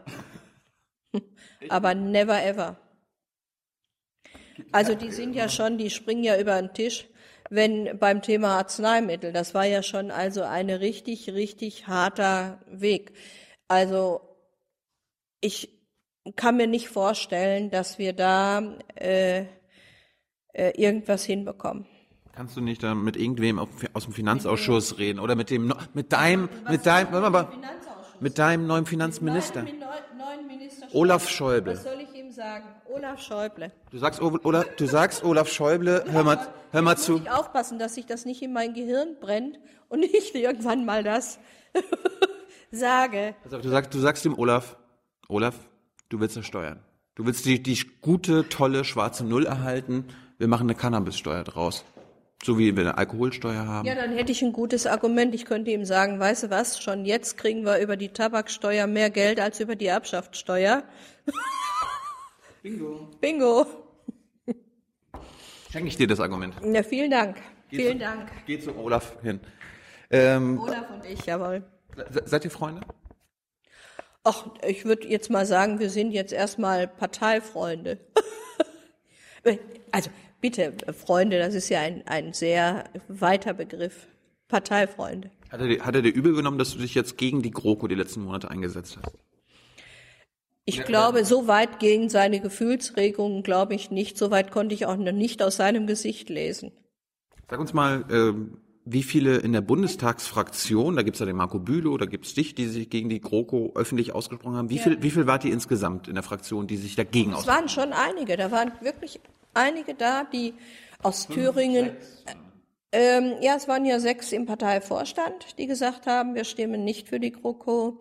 S2: Aber never ever. Also die sind ja schon, die springen ja über den Tisch wenn beim Thema Arzneimittel, das war ja schon also eine richtig, richtig harter Weg. Also ich kann mir nicht vorstellen, dass wir da äh, äh, irgendwas hinbekommen.
S1: Kannst du nicht da mit irgendwem aus dem Finanzausschuss reden oder mit dem mit deinem mit deinem warte mal, mit deinem neuen Finanzminister Olaf Schäuble.
S2: Was soll ich sagen? Olaf Schäuble.
S1: Du sagst Olaf, du sagst Olaf Schäuble, hör mal hör mal zu.
S2: Muss ich aufpassen, dass sich das nicht in mein Gehirn brennt und ich irgendwann mal das sage.
S1: Also du sagst du sagst ihm Olaf Olaf, du willst das steuern. Du willst die, die gute, tolle schwarze Null erhalten. Wir machen eine Cannabissteuer draus. So wie wir eine Alkoholsteuer haben.
S2: Ja, dann hätte ich ein gutes Argument. Ich könnte ihm sagen, weißt du was, schon jetzt kriegen wir über die Tabaksteuer mehr Geld als über die Erbschaftssteuer.
S1: Bingo.
S2: Bingo.
S1: Schenke ich dir das Argument.
S2: Ja, vielen Dank.
S1: Geh
S2: vielen
S1: zu,
S2: Dank.
S1: Geh zu Olaf hin. Ähm,
S2: Olaf und ich, jawohl.
S1: se- seid ihr Freunde?
S2: Ach, ich würde jetzt mal sagen, wir sind jetzt erstmal Parteifreunde. also bitte, Freunde, das ist ja ein, ein sehr weiter Begriff. Parteifreunde.
S1: Hat er, dir- hat er dir übel genommen, dass du dich jetzt gegen die GroKo die letzten Monate eingesetzt hast?
S2: Ich glaube, so weit gegen seine Gefühlsregungen glaube ich nicht. So weit konnte ich auch noch nicht aus seinem Gesicht lesen.
S1: Sag uns mal, ähm, wie viele in der Bundestagsfraktion, da gibt's ja den Marco Bülow, da gibt's dich, die sich gegen die GroKo öffentlich ausgesprochen haben. Wie viel, wie viel wart ihr insgesamt in der Fraktion, die sich dagegen
S2: Es
S1: ausgesprochen
S2: waren schon einige. Da waren wirklich einige da, die aus Thüringen. Ähm, ja, es waren ja sechs im Parteivorstand, die gesagt haben, wir stimmen nicht für die GroKo.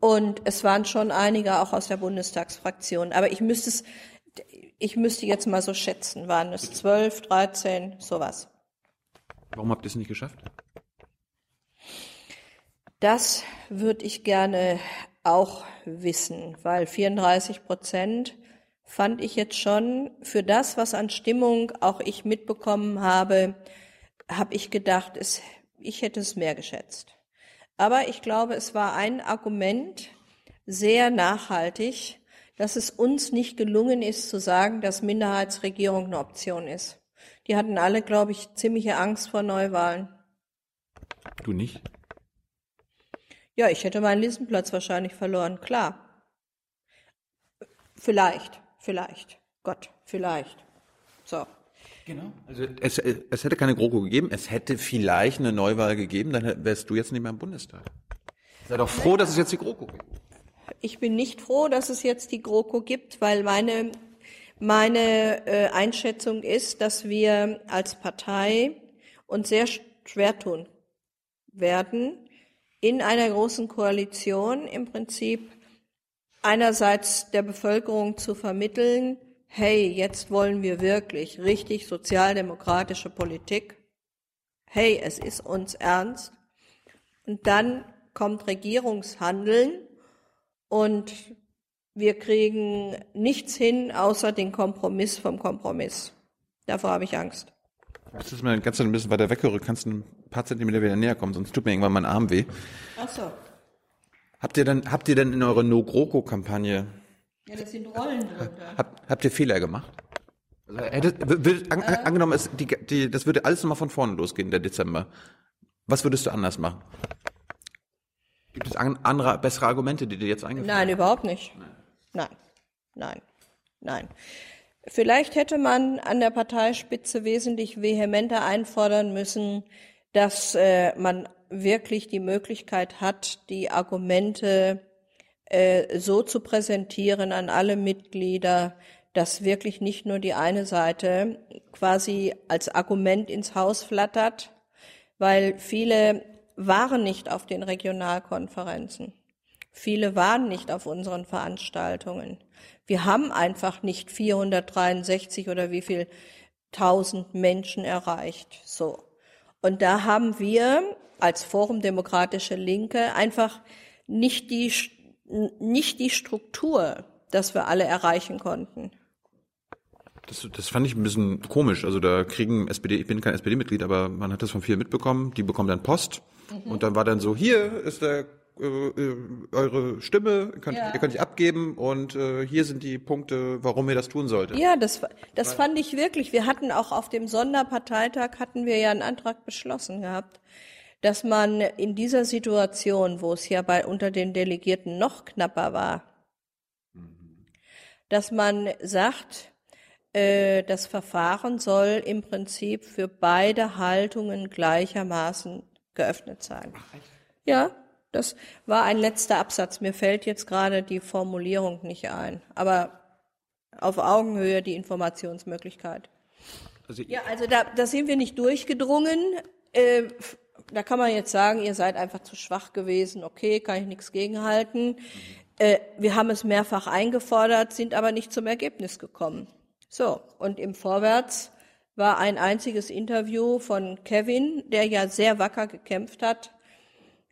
S2: Und es waren schon einige auch aus der Bundestagsfraktion. Aber ich müsste es, ich müsste jetzt mal so schätzen, waren es zwölf, dreizehn, sowas.
S1: Warum habt ihr es nicht geschafft?
S2: Das würde ich gerne auch wissen, weil 34 Prozent fand ich jetzt schon für das, was an Stimmung auch ich mitbekommen habe, habe ich gedacht, es, ich hätte es mehr geschätzt. Aber ich glaube, es war ein Argument sehr nachhaltig, dass es uns nicht gelungen ist zu sagen, dass Minderheitsregierung eine Option ist. Die hatten alle, glaube ich, ziemliche Angst vor Neuwahlen.
S1: Du nicht?
S2: Ja, ich hätte meinen Listenplatz wahrscheinlich verloren, klar. Vielleicht, vielleicht. Gott, vielleicht. So.
S1: Genau. Also es, es hätte keine GroKo gegeben, es hätte vielleicht eine Neuwahl gegeben, dann wärst du jetzt nicht mehr im Bundestag. Sei doch froh, dass es jetzt die GroKo gibt.
S2: Ich bin nicht froh, dass es jetzt die GroKo gibt, weil meine, meine äh, Einschätzung ist, dass wir als Partei uns sehr schwer tun werden, in einer großen Koalition im Prinzip einerseits der Bevölkerung zu vermitteln, hey, jetzt wollen wir wirklich richtig sozialdemokratische Politik. Hey, es ist uns ernst. Und dann kommt Regierungshandeln und wir kriegen nichts hin, außer den Kompromiss vom Kompromiss. Davor habe ich Angst.
S1: Das ist mal ganz ein bisschen weiter weggerückt, kannst du ein paar Zentimeter wieder näher kommen, sonst tut mir irgendwann mein Arm weh.
S2: Ach so.
S1: Habt ihr denn, habt ihr denn in eurer No-GroKo-Kampagne,
S2: Ja, das sind Rollen drunter.
S1: habt, habt ihr Fehler gemacht? Also, hättet, w- würdet, an, an, angenommen, es, die, die, das würde alles nochmal von vorne losgehen, der Dezember. Was würdest du anders machen? Gibt es an, andere, bessere Argumente, die dir jetzt eingefallen
S2: Nein, überhaupt nicht. Nein, nein, nein. Vielleicht hätte man an der Parteispitze wesentlich vehementer einfordern müssen, dass äh, man wirklich die Möglichkeit hat, die Argumente äh, so zu präsentieren an alle Mitglieder, dass wirklich nicht nur die eine Seite quasi als Argument ins Haus flattert, weil viele waren nicht auf den Regionalkonferenzen. Viele waren nicht auf unseren Veranstaltungen. Wir haben einfach nicht 463 oder wie viel tausend Menschen erreicht. So. Und da haben wir als Forum Demokratische Linke einfach nicht die, nicht die Struktur, dass wir alle erreichen konnten.
S1: Das, das fand ich ein bisschen komisch. Also da kriegen SPD, ich bin kein SPD-Mitglied, aber man hat das von vielen mitbekommen. Die bekommen dann Post und dann war dann so, hier ist der äh, äh, eure Stimme, ihr könnt,
S2: Ja.
S1: ihr könnt die abgeben und äh, hier sind die Punkte, warum ihr das tun solltet.
S2: Ja, das, das fand ich wirklich. Wir hatten auch auf dem Sonderparteitag hatten wir ja einen Antrag beschlossen gehabt, dass man in dieser Situation, wo es ja bei unter den Delegierten noch knapper war, dass man sagt, äh, das Verfahren soll im Prinzip für beide Haltungen gleichermaßen geöffnet sein. Ja, das war ein letzter Absatz. Mir fällt jetzt gerade die Formulierung nicht ein. Aber auf Augenhöhe die Informationsmöglichkeit.
S1: Also,
S2: Ja, also da, da sind wir nicht durchgedrungen. Äh, da kann man jetzt sagen, ihr seid einfach zu schwach gewesen. Okay, kann ich nichts gegenhalten. Äh, wir haben es mehrfach eingefordert, sind aber nicht zum Ergebnis gekommen. So, und im Vorwärts war ein einziges Interview von Kevin, der ja sehr wacker gekämpft hat,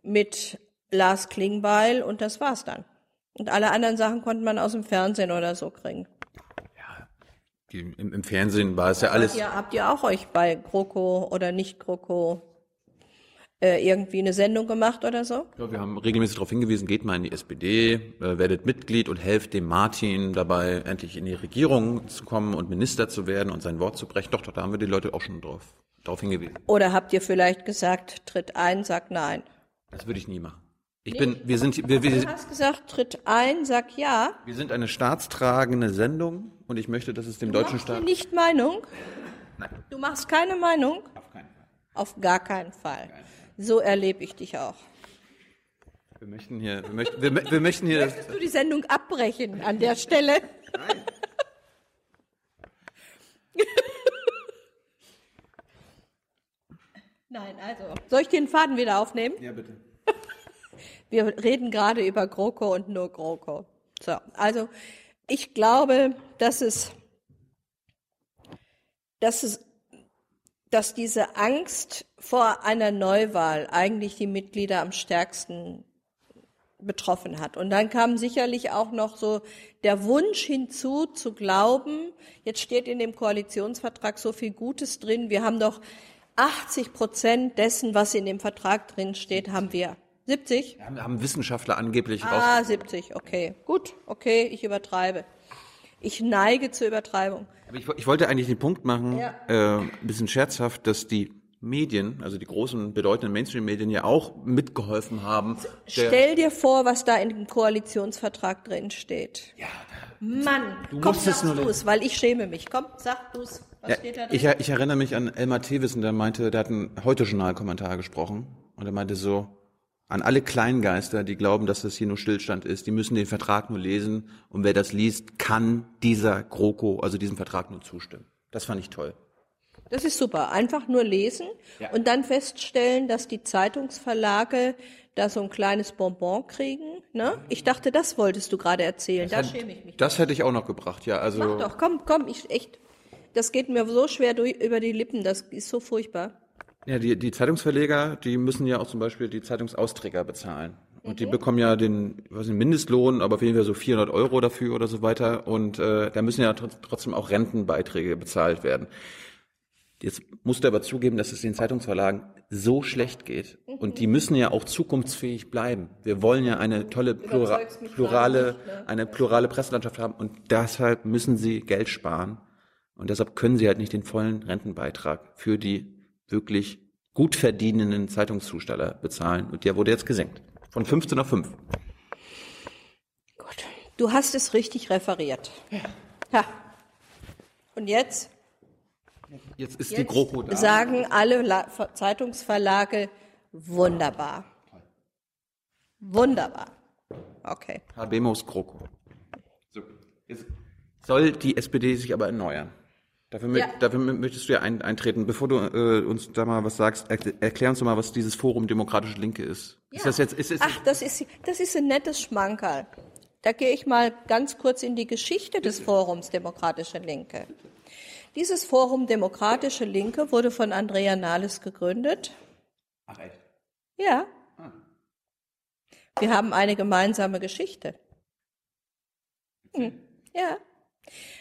S2: mit Lars Klingbeil und das war's dann. Und alle anderen Sachen konnte man aus dem Fernsehen oder so kriegen.
S1: Die, im, Im Fernsehen war es ja alles.
S2: Ihr, habt ihr auch euch bei GroKo oder nicht GroKo irgendwie eine Sendung gemacht oder so?
S1: Ja, wir haben regelmäßig darauf hingewiesen, geht mal in die SPD, äh, werdet Mitglied und helft dem Martin dabei, endlich in die Regierung zu kommen und Minister zu werden und sein Wort zu brechen. Doch, doch, da haben wir die Leute auch schon drauf, darauf hingewiesen.
S2: Oder habt ihr vielleicht gesagt, tritt ein, sagt nein?
S1: Das würde ich nie machen. Ich bin, wir sind, wir, wir,
S2: Du hast gesagt, tritt ein, sag ja.
S1: wir sind eine staatstragende Sendung und ich möchte, dass es dem deutschen
S2: Machst du
S1: Staat.
S2: nicht Meinung?
S1: Nein.
S2: Du machst keine Meinung?
S1: Auf keinen Fall.
S2: Auf gar keinen Fall. So erlebe ich dich auch.
S1: Wir möchten hier, wir möchten, wir, wir möchten hier,
S2: Möchtest du die Sendung abbrechen an der Stelle? Nein, also. Soll ich den Faden wieder aufnehmen?
S1: ja bitte.
S2: Wir reden gerade über GroKo und nur GroKo. So, also ich glaube, dass es, dass es, dass diese Angst vor einer Neuwahl eigentlich die Mitglieder am stärksten betroffen hat. Und dann kam sicherlich auch noch so der Wunsch hinzu, zu glauben, jetzt steht in dem Koalitionsvertrag so viel Gutes drin, wir haben doch 80 Prozent dessen, was in dem Vertrag drin steht, haben wir. 70?
S1: Wir haben, Wissenschaftler angeblich.
S2: Ah, 70, okay. Gut, okay, ich übertreibe. Ich neige zur Übertreibung.
S1: Aber ich, ich wollte eigentlich den Punkt machen,
S2: Ja.
S1: äh, ein bisschen scherzhaft, dass die Medien, also die großen, bedeutenden Mainstream-Medien ja auch mitgeholfen haben.
S2: Stell dir vor, was da in dem Koalitionsvertrag drin steht. Ja, Mann,
S1: Du
S2: komm,
S1: es
S2: sag
S1: nur
S2: du's, weil ich schäme mich. Komm, sag du's. Was
S1: ja,
S2: steht da drin?
S1: ich, ich erinnere mich an Elmar Thewissen, der meinte, der hat einen Heute-Journal-Kommentar gesprochen und er meinte so, an alle Kleingeister, die glauben, dass das hier nur Stillstand ist, die müssen den Vertrag nur lesen und wer das liest, kann dieser GroKo, also diesem Vertrag nur zustimmen. Das fand ich toll.
S2: Das ist super. Einfach nur lesen
S1: Ja.
S2: und dann feststellen, dass die Zeitungsverlage da so ein kleines Bonbon kriegen. Ne? Ich dachte, das wolltest du gerade erzählen. Da schäme ich mich.
S1: Das hätte ich auch noch gebracht, ja. Also
S2: Mach doch, komm, komm, ich echt. Das geht mir so schwer durch, über die Lippen, das ist so furchtbar.
S1: Ja, die, die Zeitungsverleger, die müssen ja auch zum Beispiel die Zeitungsausträger bezahlen. Und die bekommen ja den, was nicht, Mindestlohn, aber auf jeden Fall so 400 Euro dafür oder so weiter. Und äh, da müssen ja tr- trotzdem auch Rentenbeiträge bezahlt werden. Jetzt musst du aber zugeben, dass es den Zeitungsverlagen so schlecht geht. Und die müssen ja auch zukunftsfähig bleiben. Wir wollen ja eine tolle Plura plurale,
S2: ne?
S1: eine plurale Presselandschaft haben. Und deshalb müssen sie Geld sparen. Und deshalb können sie halt nicht den vollen Rentenbeitrag für die wirklich gut verdienenden Zeitungszusteller bezahlen. Und der wurde jetzt gesenkt. Von 15 auf 5.
S2: Gut. Du hast es richtig referiert. Ja. Und jetzt?
S1: Jetzt ist die
S2: Jetzt
S1: GroKo da.
S2: sagen alle La Zeitungsverlage wunderbar. Wunderbar. Okay.
S1: Habemos GroKo. So. Jetzt soll die SPD sich aber erneuern. Dafür,
S2: Ja.
S1: dafür mö- möchtest du ja ein, eintreten. Bevor du äh, uns da mal was sagst, erkl- erklär uns doch mal, was dieses Forum Demokratische Linke ist. Ist das jetzt, ist, ist,
S2: Ach, das ist, das ist ein nettes Schmankerl. Da gehe ich mal ganz kurz in die Geschichte des Forums Demokratische Linke. Dieses Forum Demokratische Linke wurde von Andrea Nahles gegründet.
S1: Ach echt?
S2: Ja. Wir haben eine gemeinsame Geschichte. Hm. Ja.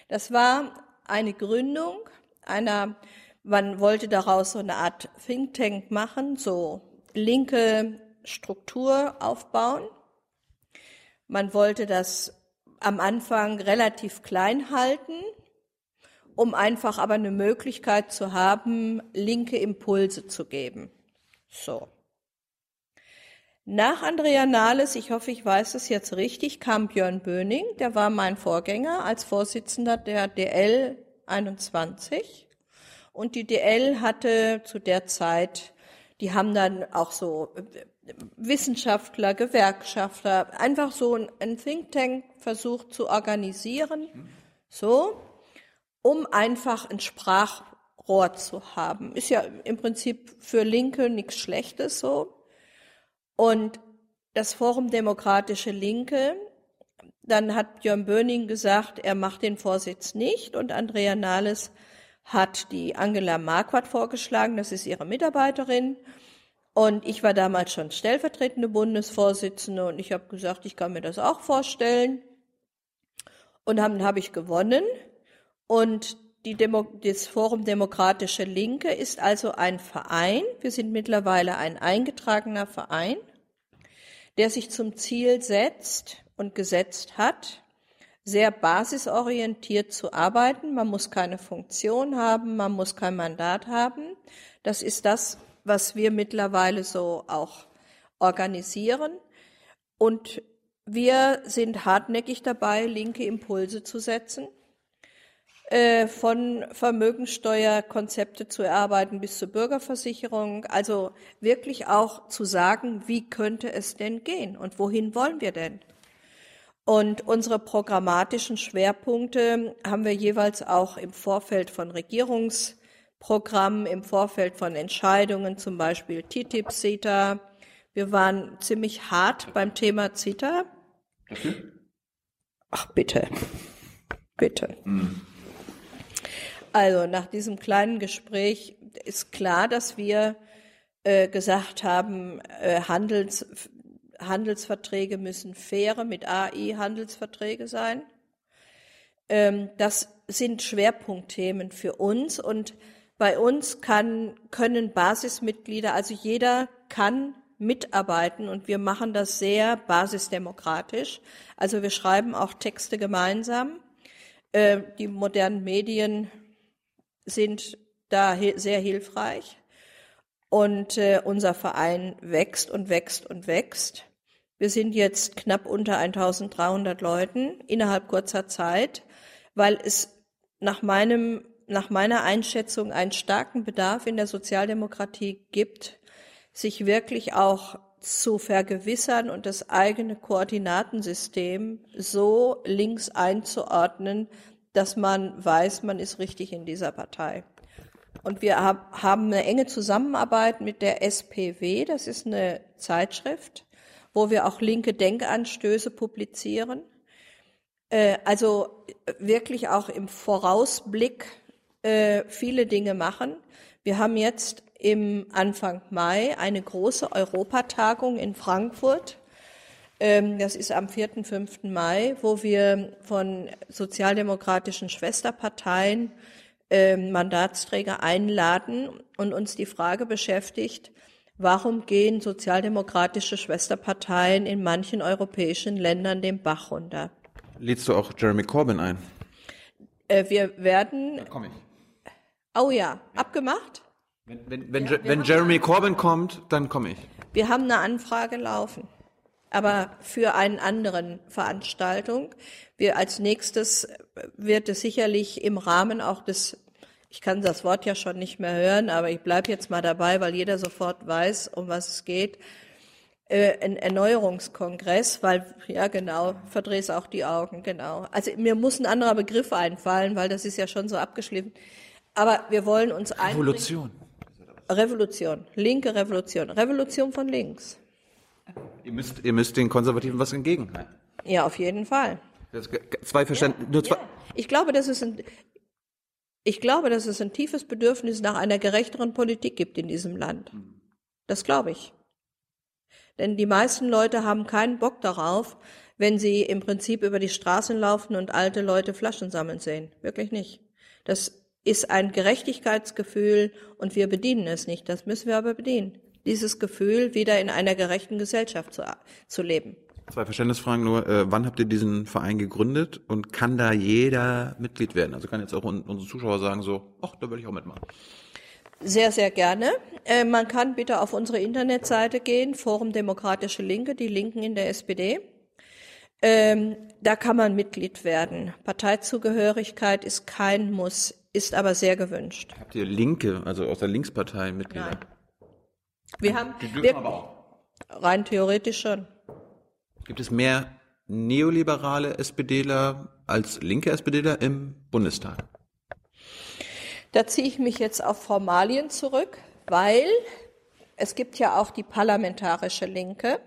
S2: Das war eine Gründung einer, man wollte daraus so eine Art Think Tank machen, so linke Struktur aufbauen. Man wollte das am Anfang relativ klein halten, um einfach aber eine Möglichkeit zu haben, linke Impulse zu geben. So. Nach Andrea Nahles, ich hoffe, ich weiß es jetzt richtig, kam Björn Böning, der war mein Vorgänger als Vorsitzender der DL 21. Und die DL hatte zu der Zeit, die haben dann auch so äh, Wissenschaftler, Gewerkschafter, einfach so ein ein Think Tank versucht zu organisieren, so, um einfach ein Sprachrohr zu haben. Ist ja im Prinzip für Linke nichts Schlechtes so. Und das Forum Demokratische Linke, dann hat Björn Böning gesagt, er macht den Vorsitz nicht und Andrea Nahles hat die Angela Marquardt vorgeschlagen, das ist ihre Mitarbeiterin. Und ich war damals schon stellvertretende Bundesvorsitzende und ich habe gesagt, ich kann mir das auch vorstellen. Und dann habe ich gewonnen. Und das Forum Demokratische Linke ist also ein Verein. Wir sind mittlerweile ein eingetragener Verein, der sich zum Ziel setzt und gesetzt hat, sehr basisorientiert zu arbeiten. Man muss keine Funktion haben, man muss kein Mandat haben. Das ist das, was wir mittlerweile so auch organisieren. Und wir sind hartnäckig dabei, linke Impulse zu setzen äh, von Vermögensteuerkonzepte zu erarbeiten bis zur Bürgerversicherung. Also wirklich auch zu sagen, wie könnte es denn gehen und wohin wollen wir denn? Und unsere programmatischen Schwerpunkte haben wir jeweils auch im Vorfeld von Regierungsprogrammen, im Vorfeld von Entscheidungen, zum Beispiel TTIP, CETA. Wir waren ziemlich hart beim Thema CETA. Ach, bitte. Bitte. Mhm. Also nach diesem kleinen Gespräch ist klar, dass wir äh, gesagt haben, äh, Handels, Handelsverträge müssen faire mit AI Handelsverträge sein. Ähm, das sind Schwerpunktthemen für uns und bei uns kann, können Basismitglieder, also jeder kann mitarbeiten und wir machen das sehr basisdemokratisch. Also wir schreiben auch Texte gemeinsam. Äh, die modernen Medien sind da sehr hilfreich. Und äh, unser Verein wächst und wächst und wächst. Wir sind jetzt knapp unter 1300 Leuten innerhalb kurzer Zeit, weil es nach meinem, nach meiner Einschätzung einen starken Bedarf in der Sozialdemokratie gibt, sich wirklich auch zu vergewissern und das eigene Koordinatensystem so links einzuordnen, dass man weiß, man ist richtig in dieser Partei. Und wir haben eine enge Zusammenarbeit mit der SPW, das ist eine Zeitschrift, wo wir auch linke Denkanstöße publizieren. Äh, also wirklich auch im Vorausblick äh, viele Dinge machen. Wir haben jetzt im Anfang Mai eine große Europatagung in Frankfurt das ist am 4., 5. Mai, wo wir von sozialdemokratischen Schwesterparteien ähm, Mandatsträger einladen und uns die Frage beschäftigt, warum gehen sozialdemokratische Schwesterparteien in manchen europäischen Ländern den Bach runter?
S1: Lädst du auch Jeremy Corbyn ein?
S2: Äh, wir werden.
S1: Da komme ich.
S2: Oh ja, ja. abgemacht?
S1: Wenn, wenn, wenn, ja, wenn Jeremy Corbyn kommt, dann komme ich.
S2: Wir haben eine Anfrage laufen aber für einen anderen Veranstaltung. Wir als nächstes wird es sicherlich im Rahmen auch des ich kann das Wort ja schon nicht mehr hören, aber ich bleibe jetzt mal dabei, weil jeder sofort weiß, um was es geht. Äh, ein Erneuerungskongress, weil, ja genau, verdrehst auch die Augen, genau. Also mir muss ein anderer Begriff einfallen, weil das ist ja schon so abgeschliffen. Aber wir wollen uns
S1: Revolution.
S2: Revolution, linke Revolution, Revolution von links.
S1: Ihr müsst, ihr müsst den Konservativen was entgegenhalten.
S2: Ja, auf jeden Fall.
S1: Das, zwei Verständnisse. Ja, nur zwei. Ja.
S2: Ich glaube, dass es ein, ich glaube, dass es ein tiefes Bedürfnis nach einer gerechteren Politik gibt in diesem Land. Das glaube ich. Denn die meisten Leute haben keinen Bock darauf, wenn sie im Prinzip über die Straßen laufen und alte Leute Flaschen sammeln sehen. Wirklich nicht. Das ist ein Gerechtigkeitsgefühl und wir bedienen es nicht. Das müssen wir aber bedienen dieses Gefühl, wieder in einer gerechten Gesellschaft zu, zu leben.
S1: Zwei Verständnisfragen nur. Äh, wann habt ihr diesen Verein gegründet und kann da jeder Mitglied werden? Also kann jetzt auch unsere Zuschauer sagen so, ach, da will ich auch mitmachen.
S2: Sehr, sehr gerne. Äh, man kann bitte auf unsere Internetseite gehen, Forum Demokratische Linke, die Linken in der SPD. Ähm, da kann man Mitglied werden. Parteizugehörigkeit ist kein Muss, ist aber sehr gewünscht.
S1: Habt ihr Linke, also aus der Linkspartei Mitglieder? Nein.
S2: Wir haben die dürfen wir, aber auch. Rein theoretisch schon.
S1: Gibt es mehr neoliberale SPDler als linke SPDler im Bundestag?
S2: Da ziehe ich mich jetzt auf Formalien zurück, weil es gibt ja auch die parlamentarische Linke.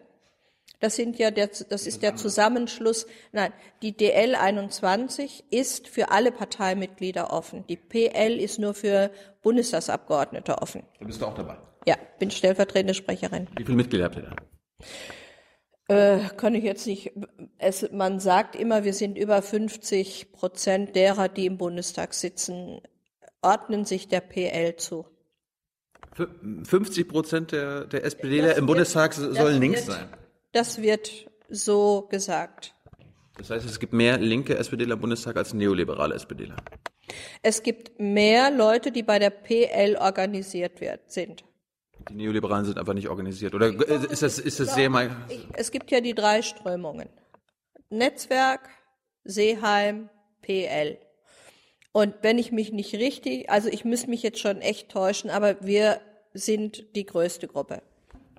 S2: Das sind ja der, das ist der Zusammenschluss. Nein, die DL 21 ist für alle Parteimitglieder offen. Die PL ist nur für Bundestagsabgeordnete offen.
S1: Da bist du auch dabei.
S2: Ja, bin stellvertretende Sprecherin.
S1: Wie viele Mitglieder habt ihr da?
S2: Äh, kann ich jetzt nicht. Es, man sagt immer, wir sind über 50 Prozent derer, die im Bundestag sitzen, ordnen sich der PL zu.
S1: 50 Prozent der, der SPDler im Bundestag sollen links
S2: wird,
S1: sein.
S2: Das wird so gesagt.
S1: Das heißt, es gibt mehr linke SPDler im Bundestag als neoliberale SPDler.
S2: Es gibt mehr Leute, die bei der PL organisiert wird, sind.
S1: Die Neoliberalen sind einfach nicht organisiert. Oder ist das, ist das sehr mal.
S2: Es gibt ja die drei Strömungen. Netzwerk, Seeheim, PL. Und wenn ich mich nicht richtig, also ich müsste mich jetzt schon echt täuschen, aber wir sind die größte Gruppe.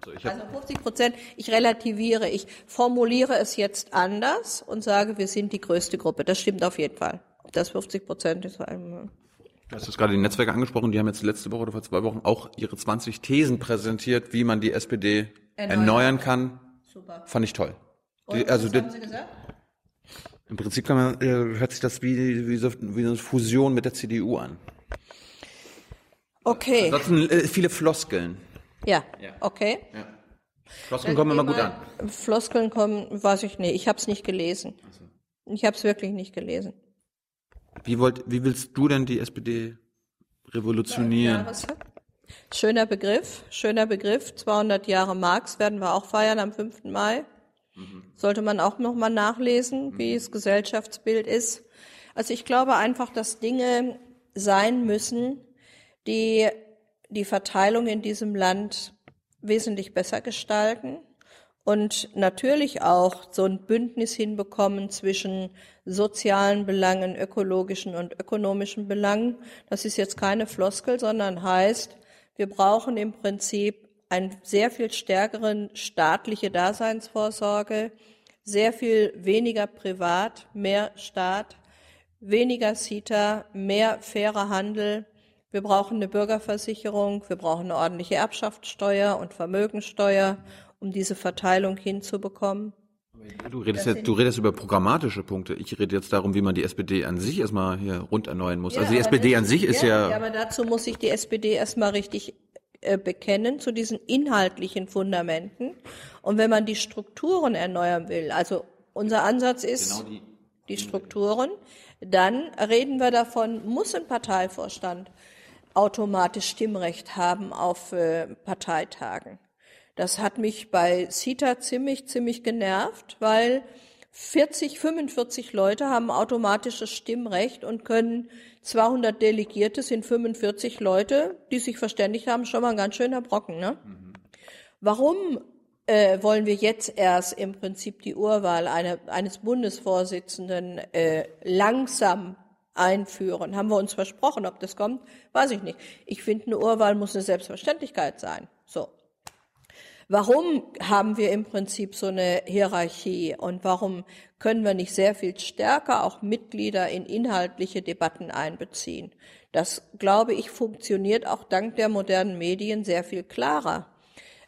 S1: Also, ich
S2: also 50 Prozent, ich relativiere, ich formuliere es jetzt anders und sage, wir sind die größte Gruppe. Das stimmt auf jeden Fall. Das 50 Prozent ist ein,
S1: Du hast jetzt gerade die Netzwerke angesprochen, die haben jetzt letzte Woche oder vor zwei Wochen auch ihre 20 Thesen präsentiert, wie man die SPD erneuern, erneuern kann. Super. Fand ich toll.
S2: Und, die, also was haben Sie gesagt?
S1: Im Prinzip kann man, äh, hört sich das wie, wie, so, wie eine Fusion mit der CDU an.
S2: Okay.
S1: Ansonsten äh, viele Floskeln.
S2: Ja, ja. okay. Ja.
S1: Floskeln kommen immer gut an.
S2: Floskeln kommen, weiß ich nicht. Ich habe es nicht gelesen. Ich habe es wirklich nicht gelesen.
S1: Wie, wollt, wie willst du denn die SPD revolutionieren?
S2: Schöner Begriff, schöner Begriff. 200 Jahre Marx werden wir auch feiern am 5. Mai. Mhm. Sollte man auch nochmal nachlesen, mhm. wie das Gesellschaftsbild ist. Also ich glaube einfach, dass Dinge sein müssen, die die Verteilung in diesem Land wesentlich besser gestalten und natürlich auch so ein Bündnis hinbekommen zwischen sozialen Belangen, ökologischen und ökonomischen Belangen. Das ist jetzt keine Floskel, sondern heißt, wir brauchen im Prinzip eine sehr viel stärkeren staatliche Daseinsvorsorge, sehr viel weniger privat, mehr Staat, weniger CITA, mehr fairer Handel. Wir brauchen eine Bürgerversicherung, wir brauchen eine ordentliche Erbschaftssteuer und Vermögensteuer um diese Verteilung hinzubekommen.
S1: Du redest, jetzt, du redest über programmatische Punkte. Ich rede jetzt darum, wie man die SPD an sich erstmal hier rund erneuern muss. Ja, also die SPD an sich ist ja,
S2: ja. Aber dazu muss sich die SPD erstmal richtig äh, bekennen zu diesen inhaltlichen Fundamenten. Und wenn man die Strukturen erneuern will, also unser Ansatz ist genau die, die Strukturen, dann reden wir davon, muss ein Parteivorstand automatisch Stimmrecht haben auf äh, Parteitagen. Das hat mich bei CITA ziemlich, ziemlich genervt, weil 40, 45 Leute haben automatisches Stimmrecht und können 200 Delegierte sind 45 Leute, die sich verständigt haben, schon mal ein ganz schöner Brocken. Ne? Mhm. Warum äh, wollen wir jetzt erst im Prinzip die Urwahl eine, eines Bundesvorsitzenden äh, langsam einführen? Haben wir uns versprochen, ob das kommt? Weiß ich nicht. Ich finde, eine Urwahl muss eine Selbstverständlichkeit sein. So. Warum haben wir im Prinzip so eine Hierarchie und warum können wir nicht sehr viel stärker auch Mitglieder in inhaltliche Debatten einbeziehen? Das, glaube ich, funktioniert auch dank der modernen Medien sehr viel klarer.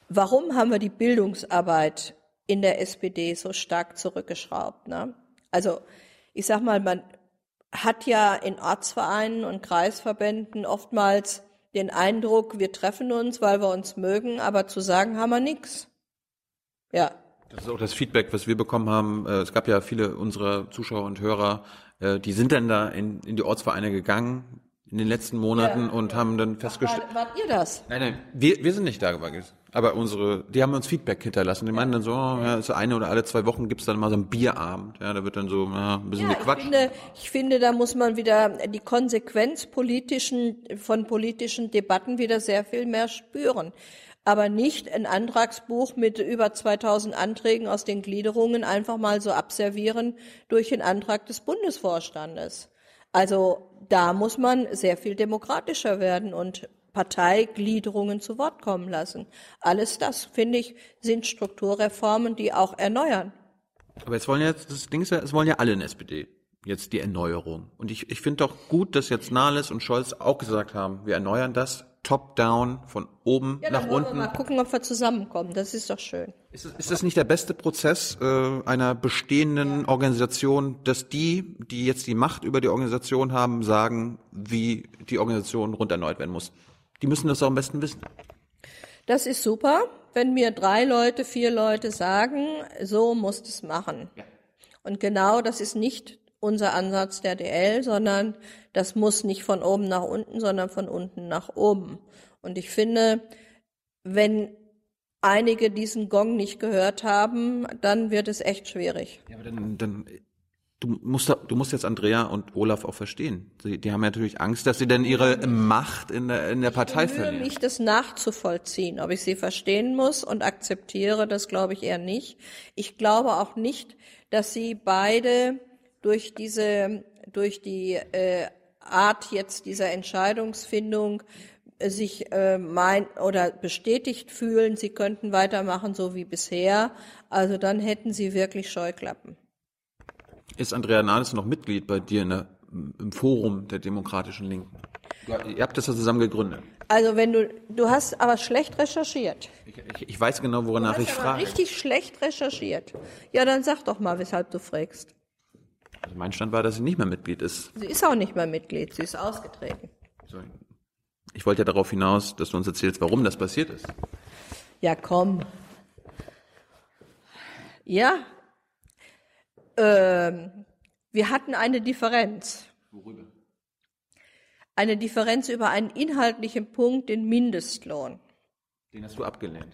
S2: Warum haben wir die Bildungsarbeit in der SPD so stark zurückgeschraubt? Ne? Also ich sag mal, man hat ja in Ortsvereinen und Kreisverbänden oftmals den Eindruck, wir treffen uns, weil wir uns mögen, aber zu sagen haben wir nichts. Ja.
S1: Das ist auch das Feedback, was wir bekommen haben. Äh, es gab ja viele unserer Zuschauer und Hörer, äh, die sind dann da in, in die Ortsvereine gegangen in den letzten Monaten ja. und haben dann festgestellt.
S2: War, wart ihr das?
S1: Nein, nein, wir, wir sind nicht da gewesen. Aber unsere, die haben uns Feedback hinterlassen. Die meinen dann so, oh, ja, so eine oder alle zwei Wochen gibt's dann mal so einen Bierabend. Ja, da wird dann so ja, ein bisschen ja, gequatscht.
S2: Ich finde, ich finde, da muss man wieder die Konsequenz politischen, von politischen Debatten wieder sehr viel mehr spüren. Aber nicht ein Antragsbuch mit über 2000 Anträgen aus den Gliederungen einfach mal so abservieren durch den Antrag des Bundesvorstandes. Also da muss man sehr viel demokratischer werden und Parteigliederungen zu Wort kommen lassen. Alles das, finde ich, sind Strukturreformen, die auch erneuern.
S1: Aber jetzt wollen ja, das Ding ist ja, es wollen ja alle in SPD jetzt die Erneuerung. Und ich, ich finde doch gut, dass jetzt Nahles und Scholz auch gesagt haben, wir erneuern das top-down, von oben ja, nach unten.
S2: Mal gucken, ob wir zusammenkommen. Das ist doch schön.
S1: Ist, ist das nicht der beste Prozess äh, einer bestehenden ja. Organisation, dass die, die jetzt die Macht über die Organisation haben, sagen, wie die Organisation rund erneuert werden muss? Die müssen das auch am besten wissen.
S2: Das ist super, wenn mir drei Leute, vier Leute sagen, so musst es machen. Und genau das ist nicht unser Ansatz der DL, sondern das muss nicht von oben nach unten, sondern von unten nach oben. Und ich finde, wenn einige diesen Gong nicht gehört haben, dann wird es echt schwierig.
S1: Ja, aber dann, dann du musst, du musst jetzt Andrea und Olaf auch verstehen. Sie, die haben ja natürlich Angst, dass sie dann ihre Macht in der, in der Partei
S2: Ich
S1: verlieren.
S2: mich, das nachzuvollziehen. Ob ich sie verstehen muss und akzeptiere, das glaube ich eher nicht. Ich glaube auch nicht, dass sie beide durch diese, durch die äh, Art jetzt dieser Entscheidungsfindung äh, sich äh, mein oder bestätigt fühlen, sie könnten weitermachen so wie bisher. Also dann hätten sie wirklich Scheuklappen.
S1: Ist Andrea Nahles noch Mitglied bei dir der, im Forum der Demokratischen Linken? Ja, ihr habt das ja zusammen gegründet.
S2: Also wenn du, du hast aber schlecht recherchiert.
S1: Ich, ich, ich weiß genau, woran ich frage.
S2: richtig schlecht recherchiert. Ja, dann sag doch mal, weshalb du fragst.
S1: Also mein Stand war, dass sie nicht mehr Mitglied ist.
S2: Sie ist auch nicht mehr Mitglied, sie ist ausgetreten.
S1: So, Ich wollte ja darauf hinaus, dass du uns erzählst, warum das passiert ist.
S2: Ja, komm. Ja. Ähm, wir hatten eine Differenz.
S1: Worüber?
S2: Eine Differenz über einen inhaltlichen Punkt, den Mindestlohn.
S1: Den hast du abgelehnt.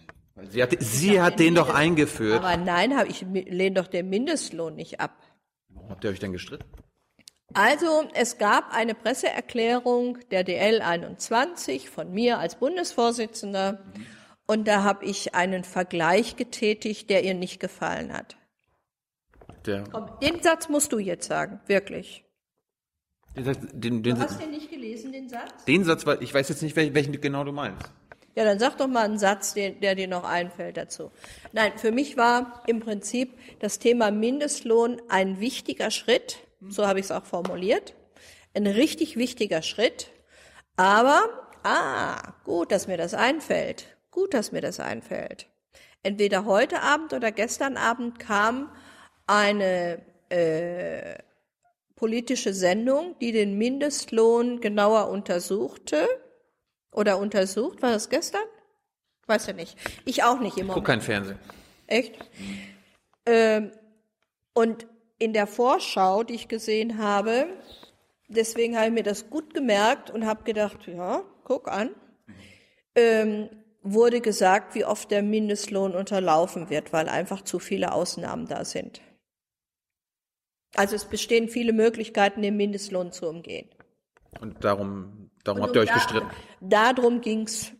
S1: Sie hat, sie hat den doch eingeführt.
S2: Aber nein, ich lehne doch den Mindestlohn nicht ab.
S1: Warum habt ihr euch denn gestritten?
S2: Also, es gab eine Presseerklärung der DL 21 von mir als Bundesvorsitzender und da habe ich einen Vergleich getätigt, der ihr nicht gefallen hat.
S1: Der,
S2: Komm, den Satz musst du jetzt sagen, wirklich.
S1: den, den, den,
S2: Du hast den nicht gelesen, den Satz?
S1: den Satz, weil ich weiß jetzt nicht, welchen, welchen genau du meinst.
S2: Ja, dann sag doch mal einen Satz, den, der dir noch einfällt dazu. Nein, für mich war im Prinzip das Thema Mindestlohn ein wichtiger Schritt, so habe ich es auch formuliert, ein richtig wichtiger Schritt, aber, ah, gut, dass mir das einfällt, gut, dass mir das einfällt. Entweder heute Abend oder gestern Abend kam eine äh, politische Sendung, die den Mindestlohn genauer untersuchte oder untersucht. War das gestern? Weiß ja nicht. Ich auch nicht immer.
S1: Guck kein Fernsehen.
S2: Echt? Ähm, und in der Vorschau, die ich gesehen habe, deswegen habe ich mir das gut gemerkt und habe gedacht, ja, guck an, ähm, wurde gesagt, wie oft der Mindestlohn unterlaufen wird, weil einfach zu viele Ausnahmen da sind. Also es bestehen viele Möglichkeiten, den Mindestlohn zu umgehen.
S1: Und darum, darum
S2: Und
S1: habt ihr euch gestritten.
S2: Da, darum ging's.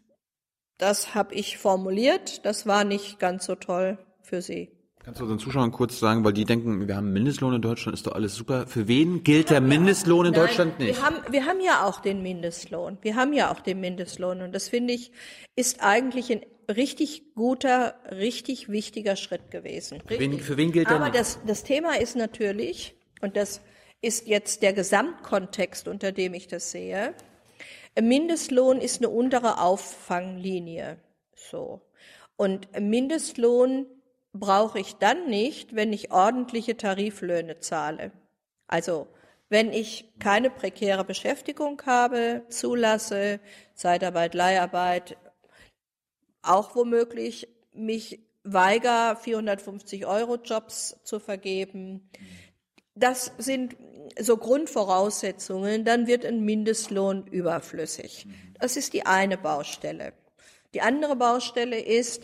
S2: Das habe ich formuliert. Das war nicht ganz so toll für Sie.
S1: Kannst du unseren Zuschauern kurz sagen, weil die denken, wir haben Mindestlohn in Deutschland, ist doch alles super. Für wen gilt der Mindestlohn in Deutschland
S2: Nein,
S1: nicht?
S2: Wir haben, wir haben ja auch den Mindestlohn. Wir haben ja auch den Mindestlohn. Und das finde ich, ist eigentlich ein richtig guter, richtig wichtiger Schritt gewesen.
S1: Für wen, für wen gilt der
S2: Aber das, das Thema ist natürlich, und das ist jetzt der Gesamtkontext, unter dem ich das sehe, Mindestlohn ist eine untere Auffanglinie. So. Und Mindestlohn brauche ich dann nicht, wenn ich ordentliche Tariflöhne zahle. Also, wenn ich keine prekäre Beschäftigung habe, zulasse, Zeitarbeit, Leiharbeit, auch womöglich mich weiger, 450 Euro Jobs zu vergeben. Das sind so Grundvoraussetzungen, dann wird ein Mindestlohn überflüssig. Das ist die eine Baustelle. Die andere Baustelle ist,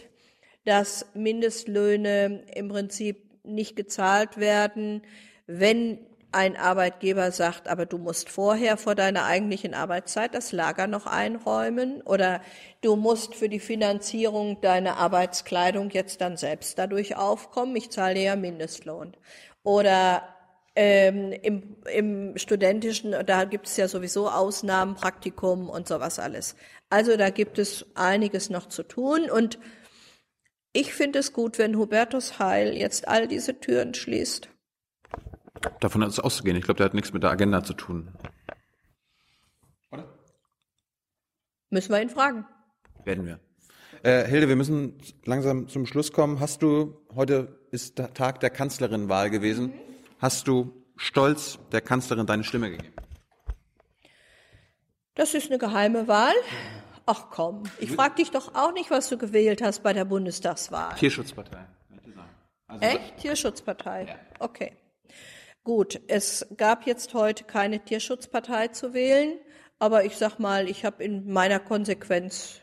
S2: dass Mindestlöhne im Prinzip nicht gezahlt werden, wenn ein Arbeitgeber sagt, aber du musst vorher vor deiner eigentlichen Arbeitszeit das Lager noch einräumen oder du musst für die Finanzierung deiner Arbeitskleidung jetzt dann selbst dadurch aufkommen, ich zahle ja Mindestlohn. Oder ähm, im, im studentischen, da gibt es ja sowieso Ausnahmen, Praktikum und sowas alles. Also da gibt es einiges noch zu tun und ich finde es gut, wenn Hubertus Heil jetzt all diese Türen schließt.
S1: Davon ist auszugehen. Ich glaube, der hat nichts mit der Agenda zu tun.
S2: Müssen wir ihn fragen.
S1: Werden wir. Äh, Hilde, wir müssen langsam zum Schluss kommen. Hast du, heute ist der Tag der Kanzlerinwahl gewesen. Hast du stolz der Kanzlerin deine Stimme gegeben?
S2: Das ist eine geheime Wahl, Ach komm, ich frag dich doch auch nicht, was du gewählt hast bei der Bundestagswahl.
S1: Tierschutzpartei. Also,
S2: Echt? Tierschutzpartei? Okay. Gut, es gab jetzt heute keine Tierschutzpartei zu wählen, aber ich sag mal, ich habe in meiner Konsequenz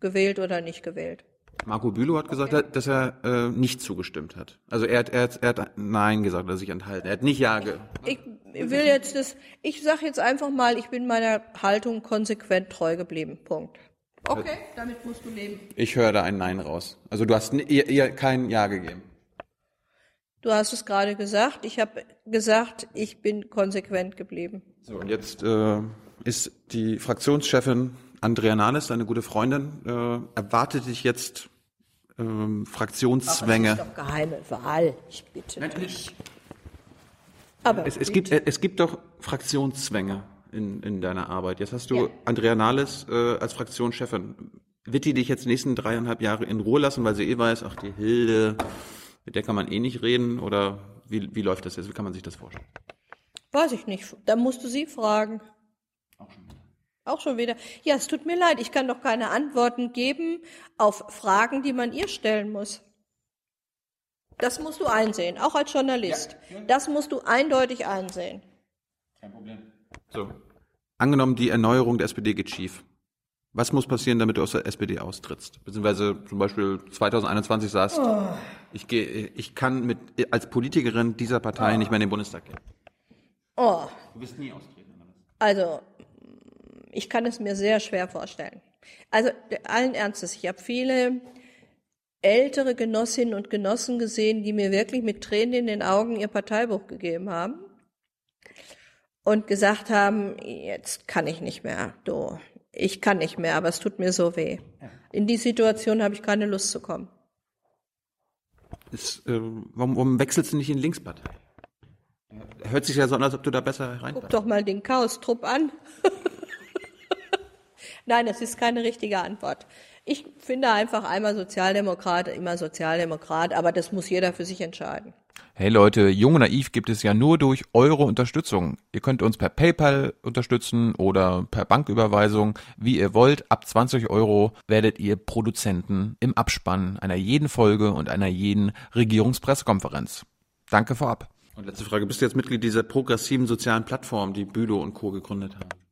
S2: gewählt oder nicht gewählt.
S1: Marco Bülow hat gesagt, dass er äh, nicht zugestimmt hat. Also er hat, er, hat, er hat Nein gesagt, er hat sich enthalten. Er hat nicht Ja ge
S2: Ich will jetzt das, ich sag jetzt einfach mal, ich bin meiner Haltung konsequent treu geblieben. Punkt. Okay, damit musst du leben.
S1: Ich höre da ein Nein raus. Also du hast ihr, ihr kein Ja gegeben.
S2: Du hast es gerade gesagt. Ich habe gesagt, ich bin konsequent geblieben.
S1: So, und jetzt äh, ist die Fraktionschefin Andrea Nahles, deine gute Freundin, äh, erwartet dich jetzt ähm, Fraktionszwänge.
S2: Das ist doch geheime Wahl. Ich bitte dich. Aber
S1: Es, es, gibt, es gibt doch Fraktionszwänge in, in deiner Arbeit. Jetzt hast du
S2: Ja.
S1: Andrea Nahles äh, als Fraktionschefin. Wird die dich jetzt die nächsten dreieinhalb Jahre in Ruhe lassen, weil sie eh weiß, ach die Hilde, mit der kann man eh nicht reden? Oder wie, wie läuft das jetzt? Wie kann man sich das vorstellen?
S2: weiß ich nicht. Da musst du sie fragen. Auch schon wieder. Ja, es tut mir leid. Ich kann doch keine Antworten geben auf Fragen, die man ihr stellen muss. Das musst du einsehen, auch als Journalist. Das musst du eindeutig einsehen.
S1: So. Angenommen, die Erneuerung der SPD geht schief. Was muss passieren, damit du aus der SPD austrittst? Beziehungsweise zum Beispiel 2021 sagst, ich, gehe, ich kann mit, als Politikerin dieser Partei nicht mehr in den Bundestag gehen.
S2: Oh,
S1: Du wirst nie austreten.
S2: Also, ich kann es mir sehr schwer vorstellen. Also, allen Ernstes, ich habe viele ältere Genossinnen und Genossen gesehen, die mir wirklich mit Tränen in den Augen ihr Parteibuch gegeben haben und gesagt haben, jetzt kann ich nicht mehr, du, ich kann nicht mehr, aber es tut mir so weh. In die Situation habe ich keine Lust zu kommen.
S1: Ist, äh, warum, warum wechselst du nicht in die Linkspartei? Hört sich ja so an, als ob du da besser
S2: Guck
S1: reinpasst.
S2: doch mal den Chaos-Trupp an. Nein, das ist keine richtige Antwort. Ich finde einfach einmal Sozialdemokrat, immer Sozialdemokrat, aber das muss jeder für sich entscheiden.
S5: Hey Leute, Jung und Naiv gibt es ja nur durch eure Unterstützung. Ihr könnt uns per PayPal unterstützen oder per Banküberweisung, wie ihr wollt. Ab 20 Euro werdet ihr Produzenten im Abspann einer jeden Folge und einer jeden Regierungspressekonferenz. Danke vorab.
S1: Und letzte Frage, bist du jetzt Mitglied dieser progressiven sozialen Plattform, die Bülow und Co. gegründet haben?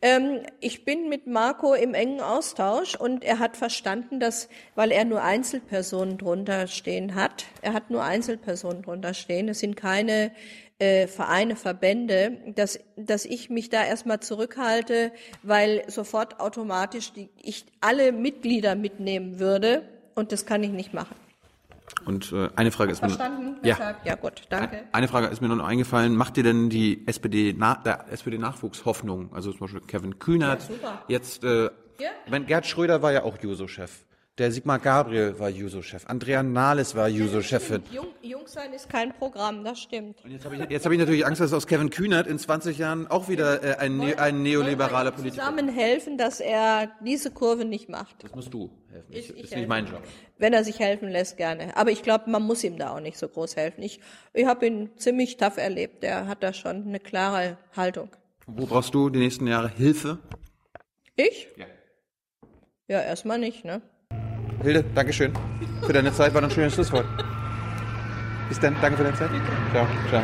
S2: Ähm, ich bin mit Marco im engen Austausch und er hat verstanden, dass, weil er nur Einzelpersonen drunter stehen hat, er hat nur Einzelpersonen drunter stehen, es sind keine äh, Vereine, Verbände, dass, dass ich mich da erstmal zurückhalte, weil sofort automatisch die, ich alle Mitglieder mitnehmen würde und das kann ich nicht machen.
S1: Und äh, eine Frage ist mir
S2: Verstanden?
S1: Ja.
S2: Ja gut, danke.
S1: Eine Frage ist mir noch eingefallen. Macht dir denn die SPD, na, der SPD-Nachwuchs Hoffnung? Also zum Beispiel Kevin Kühnert.
S2: super.
S1: Jetzt, äh,
S2: Ja.
S1: wenn Gerd Schröder war ja auch Juso-Chef. Der Sigmar Gabriel war Juso-Chef. Andrea Nahles war Juso-Chefin.
S2: Jung, jung sein ist kein Programm, das stimmt.
S1: Und jetzt habe ich, jetzt hab ich natürlich Angst, dass aus Kevin Kühnert in 20 Jahren auch wieder äh, ein, ne ein neoliberaler Politiker
S2: Zusammen helfen, dass er diese Kurve nicht macht.
S1: Das musst du helfen.
S2: Ich-
S1: Ich,
S2: ich
S1: ist
S2: helfe.
S1: nicht mein Job.
S2: Wenn er sich helfen lässt, gerne. Aber ich glaube, man muss ihm da auch nicht so groß helfen. Ich, ich habe ihn ziemlich tough erlebt. Der hat da schon eine klare Haltung.
S1: Wo brauchst du die nächsten Jahre Hilfe?
S2: Ich?
S1: Ja.
S2: Ja, erstmal nicht, ne?
S1: Hilde, Dankeschön für deine Zeit. War ein schönes Schlusswort. Bis dann. Danke für deine Zeit. Ciao. Ciao.